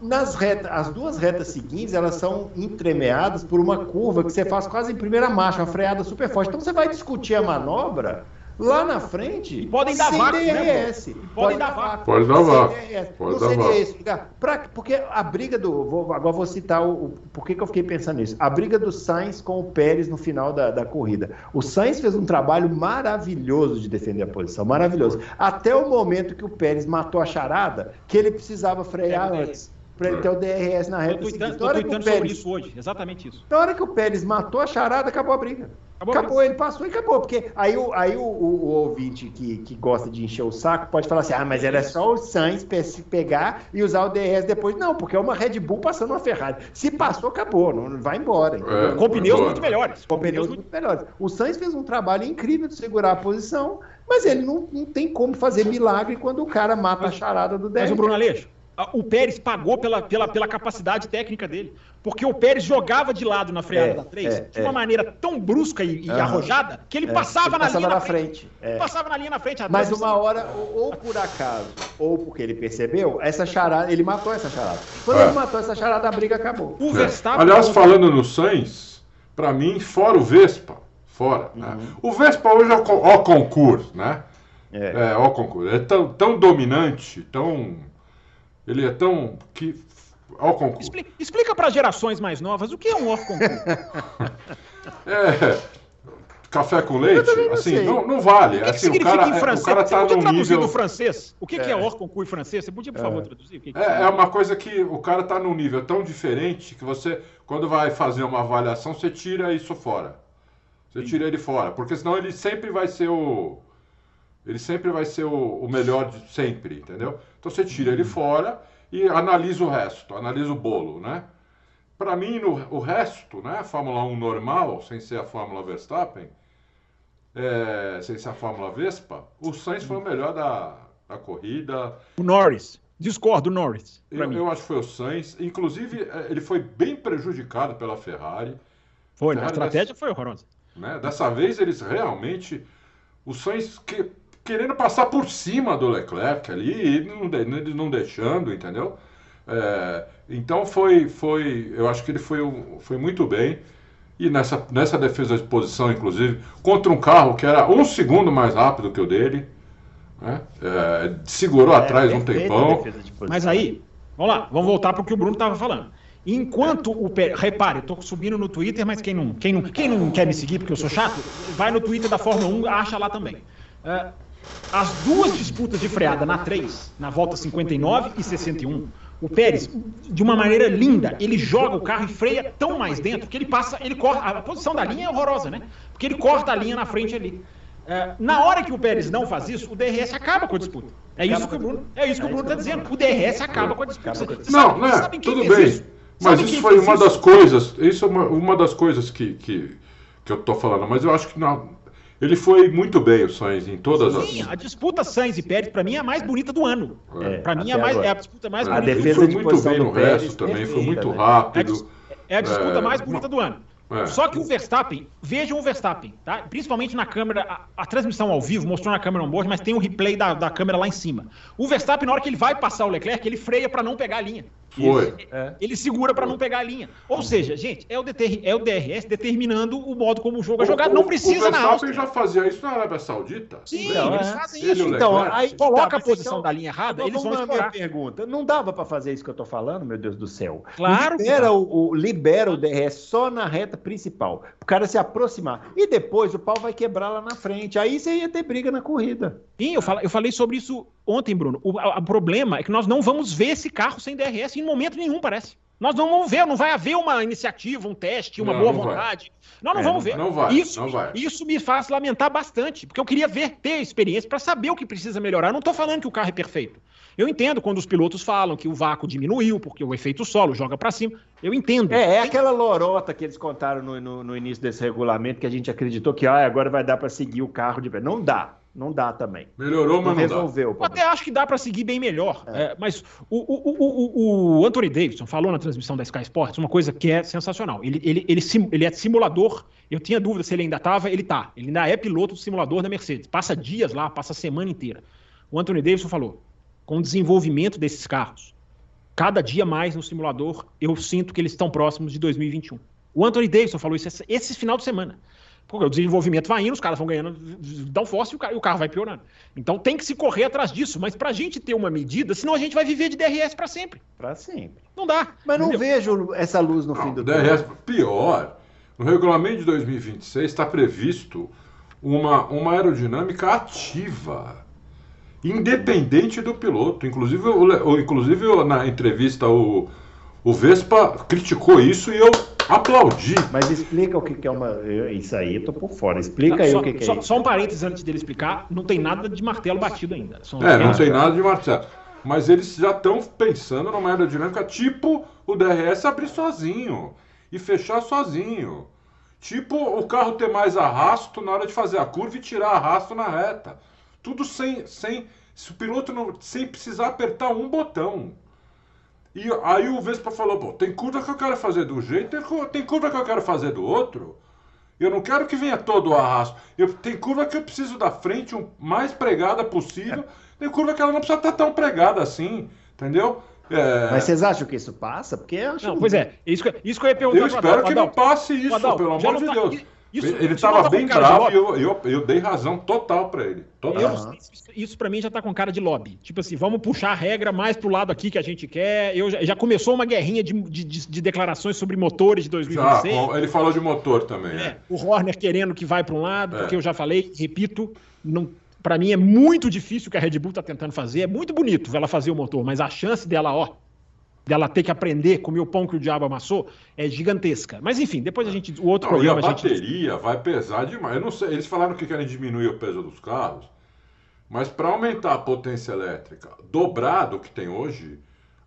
Nas retas, as duas retas seguintes, elas são entremeadas por uma curva que você faz quase em primeira marcha, uma freada super forte. Então você vai discutir a manobra lá na frente. Podem dar vácuo, DRS. Né, podem dar vácuo. Pode dar vácuo. Pode não dar seria esse lugar. Pra, porque a briga do. Vou, agora vou citar o, o. Por que, que eu fiquei pensando nisso? A briga do Sainz com o Pérez no final da, da corrida. O Sainz fez um trabalho maravilhoso de defender a posição. Maravilhoso. Até o momento que o Pérez matou a charada, que ele precisava frear é, antes para ele ter o DRS na reta. Estou tweetando sobre isso hoje, exatamente isso. Na hora que o Pérez matou a charada, acabou a briga. Acabou, acabou ele passou e acabou. Porque aí, o, aí o, o, o, ouvinte que, que gosta de encher o saco pode falar assim: ah, mas era só o Sainz pegar e usar o DRS depois. Não, porque é uma Red Bull passando uma Ferrari. Se passou, acabou, não vai embora. É, com pneus embora. muito melhores. Com pneus muito melhores. O Sainz fez um trabalho incrível de segurar a posição, mas ele não, não tem como fazer milagre quando o cara mata a charada do DRS. Mas o Bruno Aleixo, o Pérez pagou pela, pela, pela capacidade técnica dele. Porque o Pérez jogava de lado na freada é, da 3 é, de uma é. maneira tão brusca e, e arrojada que ele é, passava, na passava linha na frente. frente. É. Passava na linha na frente. Mas uma hora, ou, por acaso, ou porque ele percebeu, essa charada, ele matou essa charada. Quando ele matou essa charada, a briga acabou. O Verstappen, Aliás, falando no Sainz, para mim, fora o Vespa, fora. Né? Uhum. Né? O Vespa hoje é o, o concurso, né? É. é, o concurso. É tão, tão dominante, tão ele é tão. que ao concurso. Explica, explica para gerações mais novas o que é um concurso. é. Café com leite, assim, não, não vale. O que, assim, que o cara, em francês? O cara tá Você nível... do francês? O que é, que é em francês? Você podia, por favor, é. traduzir? O que que é, é uma coisa que o cara tá num nível tão diferente que você, quando vai fazer uma avaliação, você tira isso fora. Você Sim. tira ele fora, porque senão ele sempre vai ser o. Ele sempre vai ser o, o melhor de sempre, entendeu? Então você tira ele fora e analisa o resto, analisa o bolo, né? Para mim, no, o resto, né, a Fórmula 1 normal, sem ser a Fórmula Verstappen, é, sem ser a Fórmula Vespa, o Sainz foi o melhor da, da corrida. O Norris. Discordo do Norris. Eu, eu, acho que foi o Sainz. Inclusive, é, ele foi bem prejudicado pela Ferrari. Foi, a, a estratégia dessa, foi horrorosa. Né, dessa vez, eles realmente. O Sainz que, querendo passar por cima do Leclerc ali e não, de, não deixando, entendeu? É, então foi, foi, eu acho que ele foi, foi muito bem e nessa, nessa defesa de posição, inclusive, contra um carro que era um segundo mais rápido que o dele, né? é, segurou é, atrás um tempão. Mas aí, vamos lá, vamos voltar para o que o Bruno estava falando. Enquanto o Pérez. Repare, eu tô subindo no Twitter, mas quem não, quem, não, quem não quer me seguir porque eu sou chato, vai no Twitter da Fórmula 1, acha lá também. Uh, as duas disputas de freada na 3, na volta 59 e 61, o Pérez, de uma maneira linda, ele joga o carro e freia tão mais dentro que ele passa, ele corta. A posição da linha é horrorosa, né? Porque ele corta a linha na frente ali. É, na hora que o Pérez não faz isso, o DRS acaba com a disputa. É isso que o Bruno, é isso que o Bruno está dizendo. O DRS acaba com a disputa. Não, né? Tudo bem. Isso? Mas isso foi uma das coisas. Isso é uma, uma das coisas que, que, que eu tô falando. Mas eu acho que não, ele foi muito bem, o Sainz, em todas Sim, as. a disputa Sainz e Pérez, para mim, é a mais bonita do ano. É, para mim, é a, mais, é a disputa mais a bonita defesa foi de muito bem no resto também, foi muito né? rápido. É a, disputa é, mais bonita do ano. É. Só que o Verstappen, vejam o Verstappen, tá? Principalmente na câmera, a, a, transmissão ao vivo mostrou na câmera on-board, mas tem o replay da, da câmera lá em cima. O Verstappen, na hora que ele vai passar o Leclerc, ele freia para não pegar a linha. Foi. É. Ele segura para não pegar a linha. Ou seja, gente, é o, DTR, é o DRS determinando o modo como o jogo é jogado. Não precisa o na Verstappen já fazia isso na Arábia Saudita. Sim, não, eles é. fazem isso. Então, aí coloca tá, a posição então, da linha errada, eles vão explorar. Pergunta. Não dava para fazer isso que eu tô falando, meu Deus do céu. Claro. Libera, o, o, libera o DRS só na reta principal. O cara se aproximar. E depois o pau vai quebrar lá na frente. Aí você ia ter briga na corrida. Sim, eu, eu falei sobre isso ontem, Bruno. O, o, problema é que nós não vamos ver esse carro sem DRS em momento nenhum, parece. Nós não vamos ver, não vai haver uma iniciativa, um teste, uma não, boa não vontade. Vai. Nós não é, vamos ver. Não vai, isso, não vai. isso me faz lamentar bastante, porque eu queria ver, ter experiência para saber o que precisa melhorar. Eu não estou falando que o carro é perfeito. Eu entendo quando os pilotos falam que o vácuo diminuiu, porque o efeito solo joga para cima. Eu entendo. É, é aquela lorota que eles contaram no, no, no, início desse regulamento que a gente acreditou que ah, agora vai dar para seguir o carro de pé. Não dá. Não dá também. Melhorou, mas não, não resolveu. Dá. Até acho que dá para seguir bem melhor. É. É, mas o, o, o, o, Anthony Davidson falou na transmissão da Sky Sports uma coisa que é sensacional. Ele, ele, ele, ele é simulador. Eu tinha dúvida se ele ainda estava. Ele tá. Ele ainda é piloto do simulador da Mercedes. Passa dias lá, passa a semana inteira. O Anthony Davidson falou: com o desenvolvimento desses carros, cada dia mais no simulador, eu sinto que eles estão próximos de 2021. O Anthony Davidson falou isso esse, esse final de semana. Porque o desenvolvimento vai indo, os caras vão ganhando downforce e o carro, e o carro vai piorando. Então tem que se correr atrás disso. Mas para a gente ter uma medida, senão a gente vai viver de DRS para sempre. Para sempre. Não dá. Mas não entendeu? vejo essa luz no não, fim do DRS, pior. No regulamento de 2026 está previsto uma, uma aerodinâmica ativa, independente do piloto. Inclusive, o, inclusive na entrevista, o, o Vespa criticou isso e eu aplaudi. Mas explica o que, é uma. Isso aí, eu tô por fora. Explica aí só, o que, que só, é. Só um parênteses antes dele explicar: não tem nada de martelo batido ainda. São é, não tem nada de martelo. Mas eles já estão pensando numa aerodinâmica tipo o DRS abrir sozinho e fechar sozinho. Tipo o carro ter mais arrasto na hora de fazer a curva e tirar arrasto na reta. Tudo sem. sem se o piloto não. sem precisar apertar um botão. E aí o Vespa falou, pô, tem curva que eu quero fazer do jeito, tem curva que eu quero fazer do outro. Eu não quero que venha todo o arrasto. Eu, tem curva que eu preciso da frente o mais pregada possível. Tem curva que ela não precisa estar tão pregada assim, entendeu? É... Mas vocês acham que isso passa? Porque eu acho não, Pois é, isso que, isso que eu ia perguntar. Eu espero que não passe isso, Adalto, pelo amor de tá, Deus. Isso, ele estava tá bem bravo e eu, eu, eu, dei razão total para ele. Total. Eu, isso, isso para mim já está com cara de lobby. Tipo assim, vamos puxar a regra mais pro lado aqui que a gente quer. Eu, já, já começou uma guerrinha de, de, de, declarações sobre motores de 2026. Já, ele falou de motor também. É, é. O Horner querendo que vai para um lado, é. porque eu já falei, repito, não, para mim é muito difícil o que a Red Bull está tentando fazer. É muito bonito ela fazer o motor, mas a chance dela, ó, dela ter que aprender comer o pão que o diabo amassou é gigantesca. Mas enfim, depois a gente. O outro não, programa. E a bateria gente... vai pesar demais. Eu não sei, eles falaram que querem diminuir o peso dos carros, mas para aumentar a potência elétrica dobrado que tem hoje,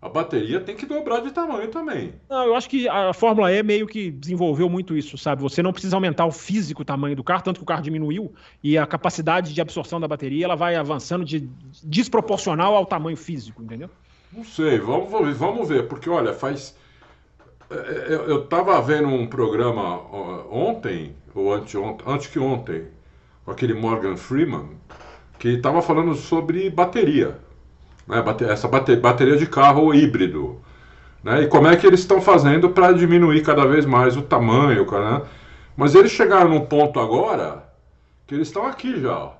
a bateria tem que dobrar de tamanho também. Não, eu acho que a Fórmula E meio que desenvolveu muito isso, sabe? Você não precisa aumentar o físico o tamanho do carro, tanto que o carro diminuiu e a capacidade de absorção da bateria ela vai avançando de desproporcional ao tamanho físico, entendeu? Não sei, vamos, vamos ver, porque olha, faz. É, é, eu estava vendo um programa ontem, ou anteontem, antes que ontem, com aquele Morgan Freeman, que estava falando sobre bateria. Né, essa bateria de carro híbrido. Né, e como é que eles estão fazendo para diminuir cada vez mais o tamanho. Né? Mas eles chegaram num ponto agora que eles estão aqui já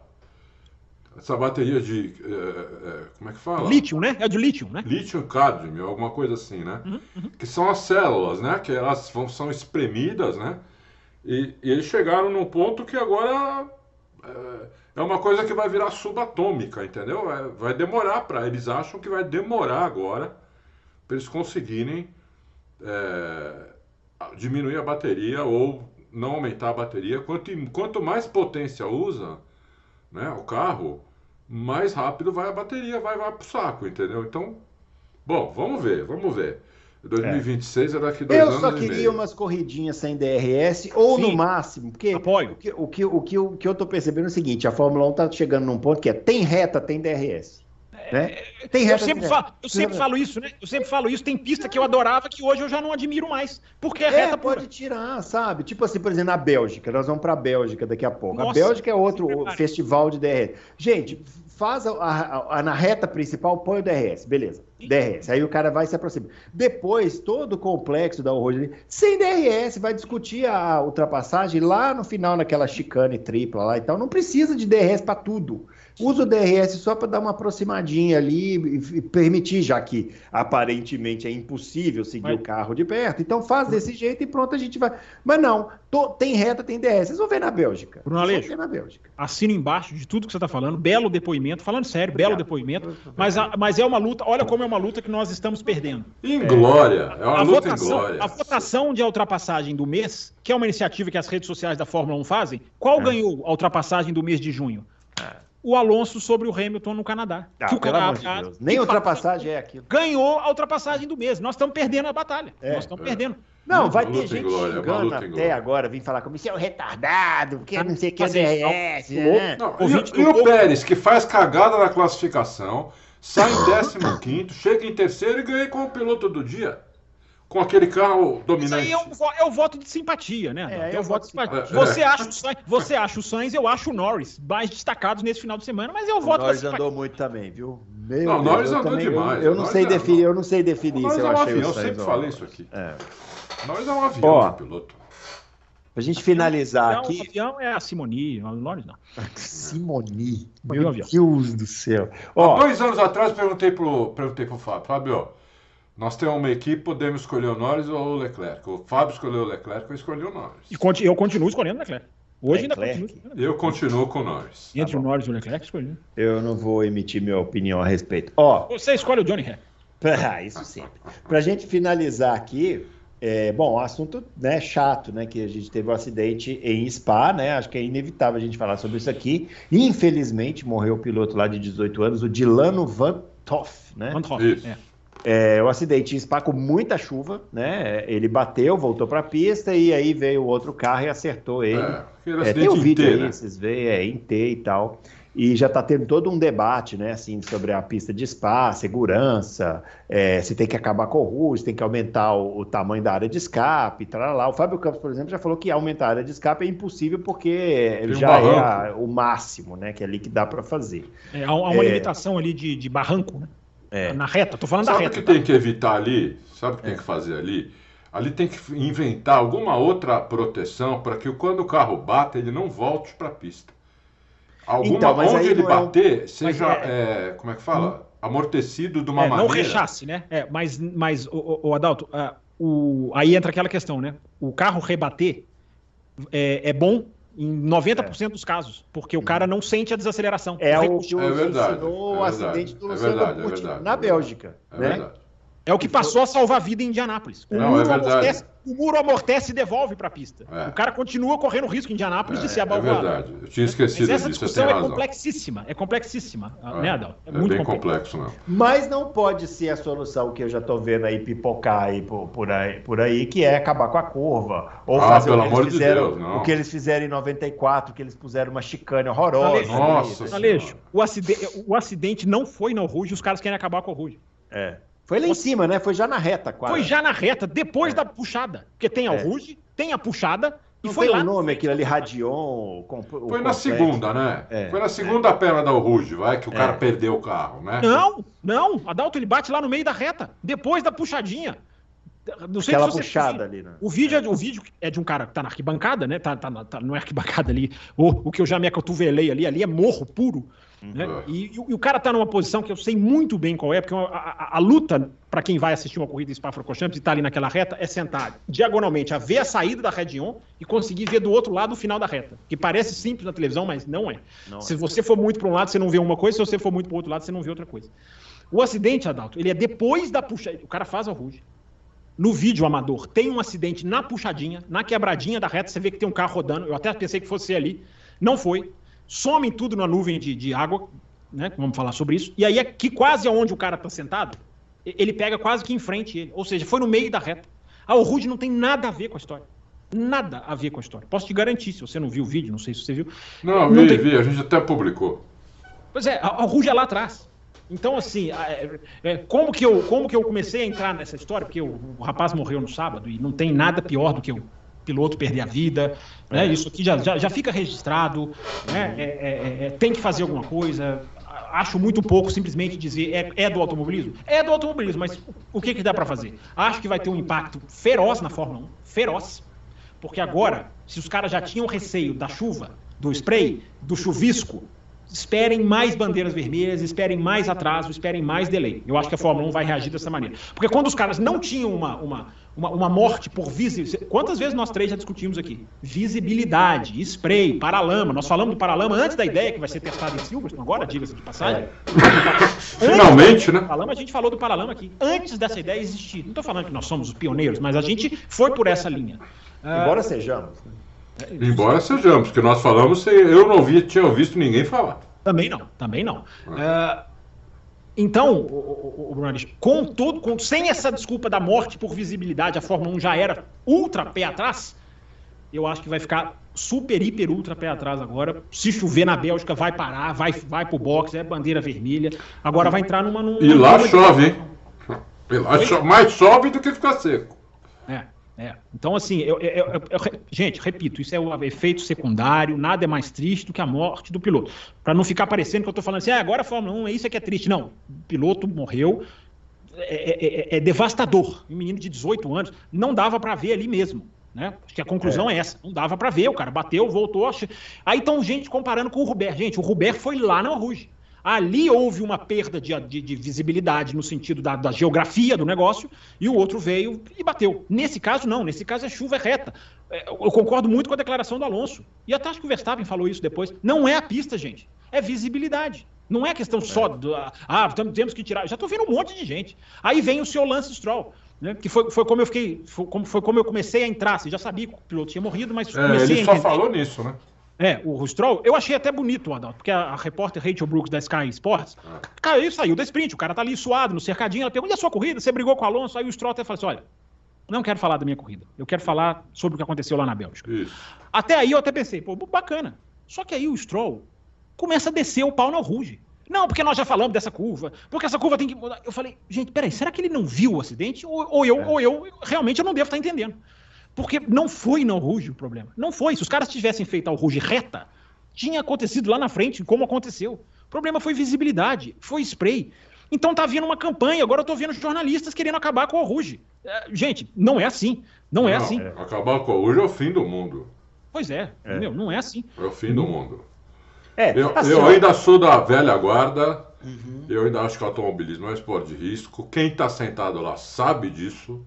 essa bateria de. É, é, como é que fala? Lítio, né? É de lítio, né? Lítio cadmio, alguma coisa assim, né? Uhum, uhum. Que são as células, né? Que elas vão, são espremidas, né? E, e eles chegaram num ponto que agora é, é uma coisa que vai virar subatômica, entendeu? É, vai demorar para. Eles acham que vai demorar agora para eles conseguirem é, diminuir a bateria ou não aumentar a bateria. Quanto, quanto mais potência usa né, o carro, mais rápido vai a bateria, vai, vai pro saco, entendeu? Então, bom, vamos ver, vamos ver. 2026 é, é daqui dois eu anos. Eu só queria umas corridinhas sem DRS, ou Sim. no máximo, porque Apoio. O, que, o, que, o, que, o que eu tô percebendo é o seguinte: a Fórmula 1 tá chegando num ponto que é tem reta, tem DRS. Né? Tem eu sempre, falo, eu sempre falo isso, né? Eu sempre falo isso. Tem pista que eu adorava que hoje eu já não admiro mais. Porque é, é reta pode pura. tirar, sabe? Tipo assim, por exemplo, na Bélgica. Nós vamos para a Bélgica daqui a pouco. Nossa, a Bélgica é outro festival de DRS. Gente, faz a, a, a, na reta principal, põe o DRS, beleza. DRS. Aí o cara vai se aproximar. Depois, todo o complexo da Horror sem DRS, vai discutir a ultrapassagem lá no final, naquela chicane tripla lá e tal. Não precisa de DRS para tudo. Usa o DRS só para dar uma aproximadinha ali e permitir, já que aparentemente é impossível seguir Mas... o carro de perto. Então faz desse jeito e pronto, a gente vai. Mas não, tô, tem reta, tem DRS. Vocês vão ver na Bélgica. Bruno Aleixo, na Bélgica. assino embaixo de tudo que você está falando. Belo depoimento, falando sério, Obrigado. belo depoimento. Mas, a, mas é uma luta, olha como é uma luta que nós estamos perdendo. Em é, glória, é uma luta votação, em glória. A votação de ultrapassagem do mês, que é uma iniciativa que as redes sociais da Fórmula 1 fazem, qual é. ganhou a ultrapassagem do mês de junho? É. o Alonso sobre o Hamilton no Canadá. Ah, que o pelo amor de Canadá Deus. Nem ultrapassagem é aquilo. ganhou a ultrapassagem do mês. Nós estamos perdendo a batalha. É. Nós estamos perdendo. Não, vai ter gente glória, xingando até glória. agora, vir falar como isso é um retardado, porque não sei o que é DRS, né? Não, O e, e o povo- Pérez, que faz cagada na classificação, sai em 15, chega em terceiro e ganha com o piloto do dia. Com aquele carro Isso dominante. aí é, um, vo- é o voto de simpatia, né? É, É, é o o voto de simpatia. simpatia. Você, acha o Sainz, você acha o Sainz, eu acho o Norris mais destacados nesse final de semana, mas é o O voto da Norris simpatia. andou muito também, viu? Meu Não, o Norris andou também- demais. Eu, eu O não Norris sei é- definir, eu não sei O definir Norris se é eu um achei avião, o eu Sainz sempre falei isso aqui. É. Nós é um avião, Ó. de piloto. Pra gente finalizar Avião- aqui, avião é a Simoni, o Norris não. Simoni, Avião, meu avião. Deus do céu. Há Ó, dois anos atrás eu perguntei pro, perguntei pro Fábio, Fábio, nós temos uma equipe, podemos escolher o Norris ou o Leclerc. O Fábio escolheu o Leclerc, eu escolhi o Norris. E conti- eu continuo escolhendo o Leclerc. Hoje ainda Leclerc. continuo escolhendo. Eu continuo com o Norris. Entre Tá o. Norris e o Leclerc, escolhi. eu não vou emitir minha opinião a respeito. Ó, Você escolhe o Johnny Heck. Ah, isso sempre. Pra gente finalizar aqui, é, bom, assunto né, chato, né? Que a gente teve um acidente em Spa, né? Acho que é inevitável a gente falar sobre isso aqui. Infelizmente, morreu o piloto lá de 18 anos, o Dilano Van Toff, né? Van Hoff, Isso. é. É, o acidente em Spa com muita chuva, né? Ele bateu, voltou para a pista e aí veio o outro carro e acertou ele. É, É, tem o vídeo inteiro, aí, né? vocês veem, é, em T e tal. E já está tendo todo um debate, né, assim, sobre a pista de spa, segurança, é, se tem que acabar com o RUS, se tem que aumentar o, o tamanho da área de escape, lá. O Fábio Campos, por exemplo, já falou que aumentar a área de escape é impossível porque Tem um já é barranco. a- o máximo, né, que é ali que dá para fazer. É, há há uma É. limitação ali de, de barranco, né? É. Na reta, tô falando da Sabe o reta. que tá? tem que evitar ali? Sabe o que É. tem que fazer ali? Ali tem que inventar alguma outra proteção para que quando o carro bata, ele não volte para a pista. Alguma, Então, onde ele não é bater, seja, Mas é, como é que fala? Amortecido de uma É, não maneira. rechace, né? É, mas, mas o, o- o Adalto, ah, o, aí entra aquela questão, né? O carro rebater é, é bom em 90% dos casos, porque o cara não sente a desaceleração. É o que É nos verdade, ensinou é o verdade, acidente do é Luciano é verdade, na é verdade. Bélgica, É né? verdade. É o que passou a salvar a vida em Indianápolis. O, Não, muro, é verdade. amortece, o muro amortece e devolve para a pista. É. O cara continua correndo risco em Indianápolis de ser É, é verdade. Eu tinha Mas esquecido essa disso, você tem discussão é razão. complexíssima, é complexíssima, né, Adalto? É, bem complexo, não. Mas não pode ser a solução que eu já estou vendo aí pipocar aí por, por aí, por aí, que é acabar com a curva. Ou Ah, fazer o pelo que, amor eles de fizeram, Deus, não. o que eles fizeram em 94, que eles puseram uma chicane horrorosa. Aleixo, ali, Nossa? Aleixo, o acidente, o acidente não foi no Ruge, os caras querem acabar com o Ruge. É. Foi lá em cima, né? Foi já na reta, quase. Foi já na reta, depois da puxada. Porque tem a É. Ruge, tem a puxada, e Não foi tem lá. o nome, aquilo ali, Radion. comp- Foi na segunda, né? É. Foi na segunda perna da Ruge, vai, que o cara É. perdeu o carro, né? Não, não, Adalto ele bate lá no meio da reta, depois da puxadinha. Não sei Aquela se você- puxada ali, né? O vídeo, é, o vídeo é de um cara que tá na arquibancada, né? Tá, tá, na- tá, não é arquibancada ali. O, o que eu já me acotovelei ali, ali é morro puro. Né? Uhum. E, e o- e o cara tá numa posição que eu sei muito bem qual é, porque a, a- a luta, para quem vai assistir uma corrida Spa-Francorchamps e tá ali naquela reta, é sentar diagonalmente a ver a saída da Redion e conseguir ver do outro lado o final da reta. Que parece simples na televisão, mas não é. Não se é. você for muito para um lado, você não vê uma coisa, se você for muito para outro lado, você não vê outra coisa. O acidente, Adalto, ele é depois da puxada. O cara faz a ruge. No vídeo amador, tem um acidente na puxadinha, na quebradinha da reta, você vê que tem um carro rodando. Eu até pensei que fosse ali. Não foi. Somem tudo na nuvem de, de água, né? Vamos falar sobre isso. E aí é que quase aonde o cara tá sentado, ele pega quase que em frente ele. Ou seja, foi no meio da reta. Ah, o Rude não tem nada a ver com a história. Nada a ver com a história. Posso te garantir, se você não viu o vídeo, não sei se você viu. Não, Não vi, tem- vi, a gente até publicou. Pois é, a, a Ruge é lá atrás. Então, assim, é, é, como, que eu, como que eu comecei a entrar nessa história? Porque o, o rapaz morreu no sábado e não tem nada pior do que o piloto perder a vida. Né? Isso aqui já, já, já fica registrado. Né? É, é, é, tem que fazer alguma coisa. Acho muito pouco simplesmente dizer é, é do automobilismo. É do automobilismo, mas o que, que dá para fazer? Acho que vai ter um impacto feroz na Fórmula 1. Feroz. Porque agora, se os caras já tinham receio da chuva, do spray, do chuvisco, esperem mais bandeiras vermelhas, esperem mais atraso, esperem mais delay. Eu acho que a Fórmula 1 vai reagir dessa maneira. Porque quando os caras não tinham uma, uma, uma, uma morte por visibilidade. Quantas vezes nós três já discutimos aqui? Visibilidade, spray, paralama. Nós falamos do paralama antes da ideia que vai ser testado em Silverstone, agora, diga-se de passagem. Finalmente, né? Paralama, a gente falou do Paralama aqui, antes dessa ideia existir. Não estou falando que nós somos os pioneiros, mas a gente foi por essa linha. Embora sejamos. né? Embora sejamos, que nós falamos, eu não vi, tinha visto ninguém falar. Também não, também não. Uh, então, o, o, Bruno, com todo, com, sem essa desculpa da morte por visibilidade, a Fórmula 1 já era ultra pé atrás, eu acho que vai ficar super, hiper, ultra pé atrás agora. Se chover na Bélgica, vai parar, vai, vai pro box, é bandeira vermelha. Agora vai entrar numa. numa e lá chove, hein? E lá chove, mais chove do que ficar seco. É. É. Então, assim, eu, eu, eu, gente, repito, isso é um efeito secundário, nada é mais triste do que a morte do piloto. Para não ficar parecendo que eu estou falando assim, ah, agora a Fórmula 1 é isso que é triste. Não, o piloto morreu, é, é, é, é devastador. Um menino de 18 anos, não dava para ver ali mesmo. Né? Acho que a conclusão é, é essa. Não dava para ver, o cara bateu, voltou. Aí estão gente comparando com o Rubert. Gente, o Rubert foi lá na Rouge. Ali houve uma perda de, de, de visibilidade no sentido da, da, geografia do negócio e o outro veio e bateu. Nesse caso, não. Nesse caso, é chuva reta. É, eu concordo muito com a declaração do Alonso. E até acho que o Verstappen falou isso depois. Não é a pista, gente. É visibilidade. Não é questão só do. Ah, temos que tirar. Já estou vendo um monte de gente. Aí vem o seu Lance Stroll. Né? Que foi, foi como eu fiquei. Foi como, foi como eu comecei a entrar. Você já sabia que o piloto tinha morrido, mas é, comecei ele só falou nisso, né? É, o Stroll, eu achei até bonito, Adalto, porque a, a, repórter Rachel Brooks da Sky Sports ah. caiu, saiu da sprint, o cara tá ali suado, no cercadinho, ela pergunta, e a sua corrida? Você brigou com o Alonso? Aí o Stroll até falou assim, olha, não quero falar da minha corrida, eu quero falar sobre o que aconteceu lá na Bélgica. Isso. Até aí eu até pensei, pô, bacana. Só que aí o Stroll começa a descer o pau na Ruge. Não, porque nós já falamos dessa curva, porque essa curva tem que mudar. Eu falei, gente, peraí, será que ele não viu o acidente? Ou, ou eu, é. ou eu, realmente eu não devo estar entendendo. Porque não foi no Ruge o problema. Não foi. Se os caras tivessem feito a Ruge reta, tinha acontecido lá na frente, como aconteceu. O problema foi visibilidade, foi spray. Então tá vindo uma campanha, agora eu tô vendo jornalistas querendo acabar com o Ruge. É, gente, não é assim. Não, é não é assim. É, acabar com o Ruge é o fim do mundo. Pois é, é. Meu, não é assim. É o fim do mundo. É, eu, assim, eu ainda sou da velha guarda, uhum. eu ainda acho que o automobilismo é um esporte de risco. Quem está sentado lá sabe disso.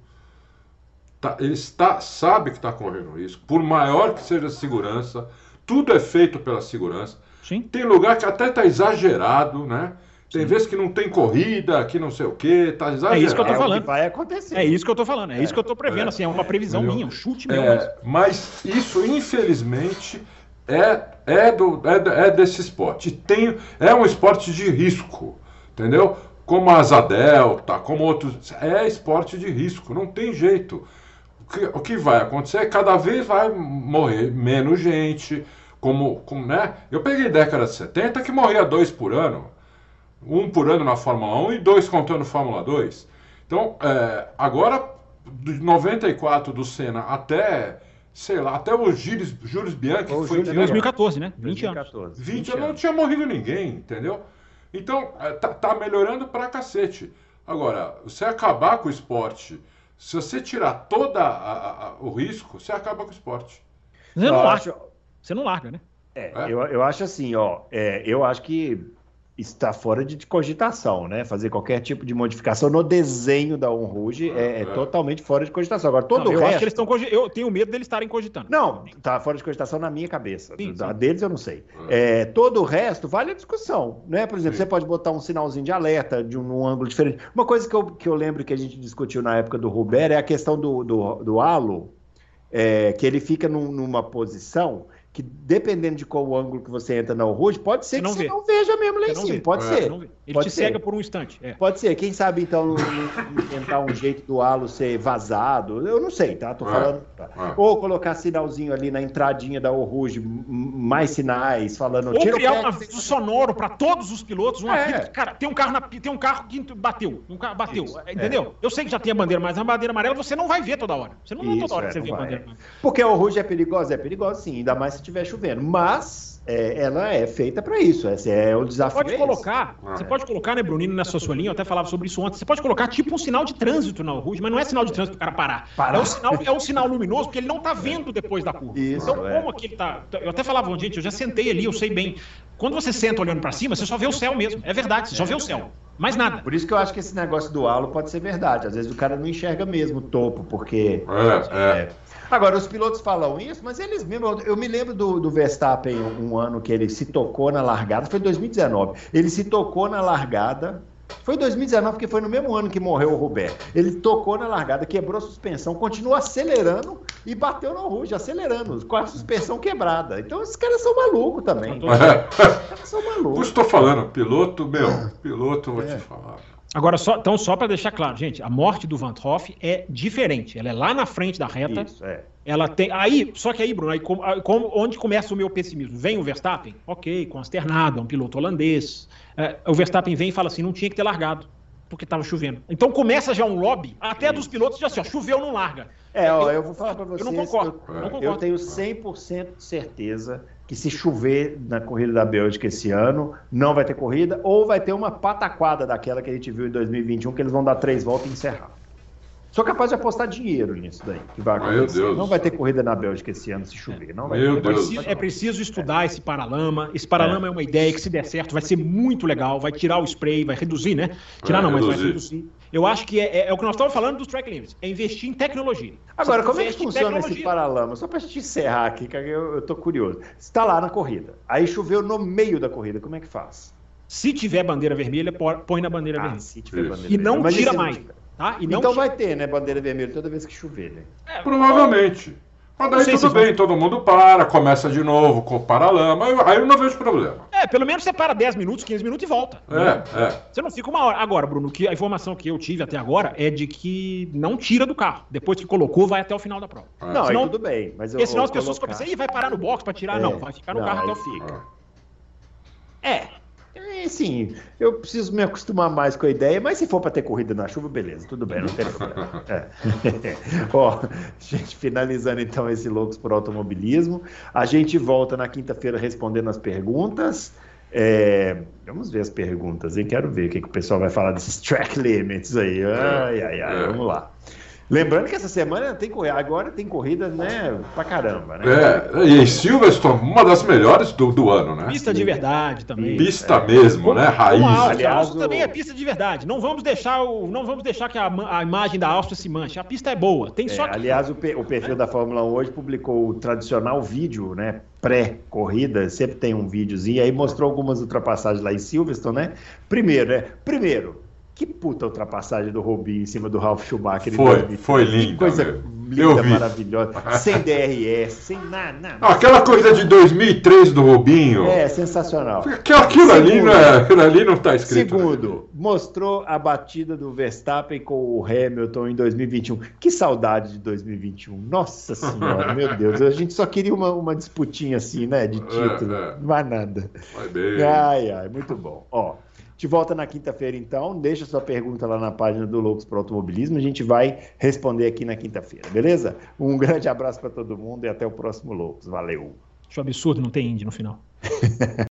Tá, ele está, sabe que está correndo risco. Por maior que seja a segurança, tudo é feito pela segurança. Sim. Tem lugar que até está exagerado, né? Tem Sim. vezes que não tem corrida, que não sei o quê, tá exagerado. É isso que eu tô falando. É vai acontecer. É isso que eu tô falando, é, é isso que eu tô prevendo, é, assim, é uma previsão minha, um chute meu. É, mas isso, infelizmente, é, é, do, é, é desse esporte. Tem, é um esporte de risco, entendeu? Como a Asa Delta, como outros. É esporte de risco, não tem jeito. O que, o que vai acontecer é que cada vez vai morrer menos gente, como, como, né? Eu peguei década de 70 que morria dois por ano. Um por ano na Fórmula 1 e dois contando Fórmula 2. Então, é, agora, de 94 do Senna até, sei lá, até o Gilles, Jules Bianchi, que foi... 2014, né? 20 2014, anos. 20, 20 anos. não tinha morrido ninguém, entendeu? Então, é, tá, tá melhorando pra cacete. Agora, você acabar com o esporte, se você tirar todo o risco, você acaba com o esporte. Você não, acho... Você não larga, né? É, é? Eu, eu acho assim, ó, é, eu acho que está fora de cogitação, né? Fazer qualquer tipo de modificação no desenho da Onruge é, é, é, totalmente fora de cogitação. Agora, todo não, eu resto... acho que eles estão Eu tenho medo deles estarem cogitando. Não, tá fora de cogitação na minha cabeça. Sim, da sim. deles eu não sei. É. é, todo o resto vale a discussão, né? Por exemplo, sim. você pode botar um sinalzinho de alerta de um, um, ângulo diferente. Uma coisa que eu, que eu lembro que a gente discutiu na época do Ruber é a questão do, do, do halo, é, que ele fica num, numa posição que dependendo de qual ângulo que você entra na Rouge, pode ser você que você não veja mesmo lá em cima. Pode é, ser. Ele pode te ser. cega por um instante. É. Pode ser. Quem sabe, então, tentar um jeito do halo ser vazado. Eu não sei, tá? Tô é, falando. Tá. É. Ou colocar sinalzinho ali na entradinha da Rouge, mais sinais, falando. Ou criar um aviso sonoro para todos os pilotos. Um é. cara, tem um carro, na, tem um carro que bateu. Um carro bateu. Isso, entendeu? Eu sei que já tem a bandeira, mas a bandeira amarela você não vai ver toda hora. Você não vai toda hora que você vê a bandeira. Porque a Rouge é perigosa? É perigosa, sim. Ainda mais se estiver chovendo. Mas é, ela é feita para isso. Esse é o desafio. Você pode é colocar, você pode colocar, né, Brunino, na sua linha, eu até falava sobre isso ontem. Você pode colocar tipo um sinal de trânsito na Rouge, mas não é sinal de trânsito para o cara parar. parar. É, um sinal, é um sinal luminoso porque ele não está vendo depois da curva. Isso, então, é. como aqui ele tá. Eu até falava, gente, eu já sentei ali, eu sei bem. Quando você senta olhando para cima, você só vê o céu mesmo. É verdade, você só vê o céu. Mais nada. Por isso que eu acho que esse negócio do halo pode ser verdade. Às vezes o cara não enxerga mesmo o topo, porque. É, é. É Agora, os pilotos falam isso, mas eles mesmo. Eu me lembro do, do Verstappen um ano que ele se tocou na largada, foi em 2019. Ele se tocou na largada Foi 2019, porque foi no mesmo ano que morreu o Roberto. Ele tocou na largada, quebrou a suspensão, continuou acelerando e bateu no Ruge, acelerando, com a suspensão quebrada. Então esses caras são malucos também. Os caras são malucos. Estou falando, piloto, meu, piloto, vou é. te falar. Agora, só, então, só para deixar claro, gente, a morte do Van Hoff é diferente. Ela é lá na frente da reta. Isso, é. Ela tem. Aí, só que aí, Bruno, aí, como, onde começa o meu pessimismo? Vem o Verstappen? Ok, consternado, é um piloto holandês. É, o Verstappen vem e fala assim: não tinha que ter largado, porque estava chovendo. Então começa já um lobby, até dos pilotos, já assim, ó, choveu, não larga. É, ó, eu, eu vou falar para vocês. Eu não concordo. Eu, não concordo. eu tenho 100% de certeza que se chover na corrida da Bélgica esse ano, não vai ter corrida, ou vai ter uma pataquada daquela que a gente viu em 2021, que eles vão dar três voltas e encerrar. Sou capaz de apostar dinheiro nisso daí, que vai acontecer. Não vai ter corrida na Bélgica esse ano se chover. Não vai Meu ter. Deus. É preciso estudar é. esse paralama. Esse paralama é. é. uma ideia que, se der certo, vai ser muito legal. Vai tirar o spray, vai reduzir, né? Tirar não, mas reduzir. vai reduzir. Eu acho que é, é, é, o que nós estamos falando dos track limits. É investir em tecnologia. Agora, como é que funciona esse paralama? Só para a gente encerrar aqui, que eu, estou curioso. Você está lá na corrida. Aí choveu no meio da corrida. Como é que faz? Se tiver bandeira vermelha, põe na bandeira ah, vermelha. Se tiver bandeira e não tira mais. Tá? então vai ter, né, bandeira vermelha toda vez que chover, né? É, Provavelmente. Mas daí tudo bem, todo mundo para, começa de novo com paralama, aí eu não vejo problema. É, pelo menos você para 10 minutos, 15 minutos e volta. É, né? é. Você não fica uma hora. Agora, Bruno, que a informação que eu tive até agora é de que não tira do carro. Depois que colocou, vai até o final da prova. É. Não, senão, aí tudo bem. Mas eu, porque senão as pessoas colocar... começam, vai parar no box para tirar. É. Não, vai ficar no não, carro até o fim. É, é, sim, eu preciso me acostumar mais com a ideia, mas se for para ter corrida na chuva, beleza, tudo bem, não tem problema. É. Ó, gente, finalizando então esse Loucos por Automobilismo, a gente volta na quinta-feira respondendo as perguntas. É, vamos ver as perguntas, hein? Quero ver o que, que o pessoal vai falar desses track limits aí. Ai, ai, ai, é. vamos lá. Lembrando que essa semana tem corrida, agora tem corrida, né, pra caramba, né? É, e Silverstone, uma das melhores do, do ano, né? Pista de verdade também. Pista é. mesmo, né? Raiz. Áustria, Aliás, o... também é pista de verdade. Não vamos deixar, o, não vamos deixar que a, a imagem da Áustria se manche. A pista é boa. Tem é, só que... Aliás, o, o perfil da Fórmula 1 hoje publicou o tradicional vídeo, né? Pré-corrida, sempre tem um videozinho, aí mostrou algumas ultrapassagens lá em Silverstone, né? Primeiro, né? Primeiro, que puta ultrapassagem do Robinho em cima do Ralf Schumacher. Foi, foi lindo. Que coisa linda, maravilhosa. sem DRS, sem nada. nada. Aquela coisa de 2003 do Robinho. É, sensacional. Aquilo, aquilo ali, não é, aquilo ali não está escrito. Segundo, mostrou a batida do Verstappen com o Hamilton em 2021. Que saudade de 2021. Nossa Senhora, meu Deus. A gente só queria uma, uma disputinha assim, né, de é, título. É, é. Não vai nada. Vai bem. Ai, ai, muito bom. Ó. Te volta na quinta-feira, então. Deixa sua pergunta lá na página do Loucos para Automobilismo. A gente vai responder aqui na quinta-feira, beleza? Um grande abraço para todo mundo e até o próximo Loucos. Valeu. Acho absurdo não ter Indy no final.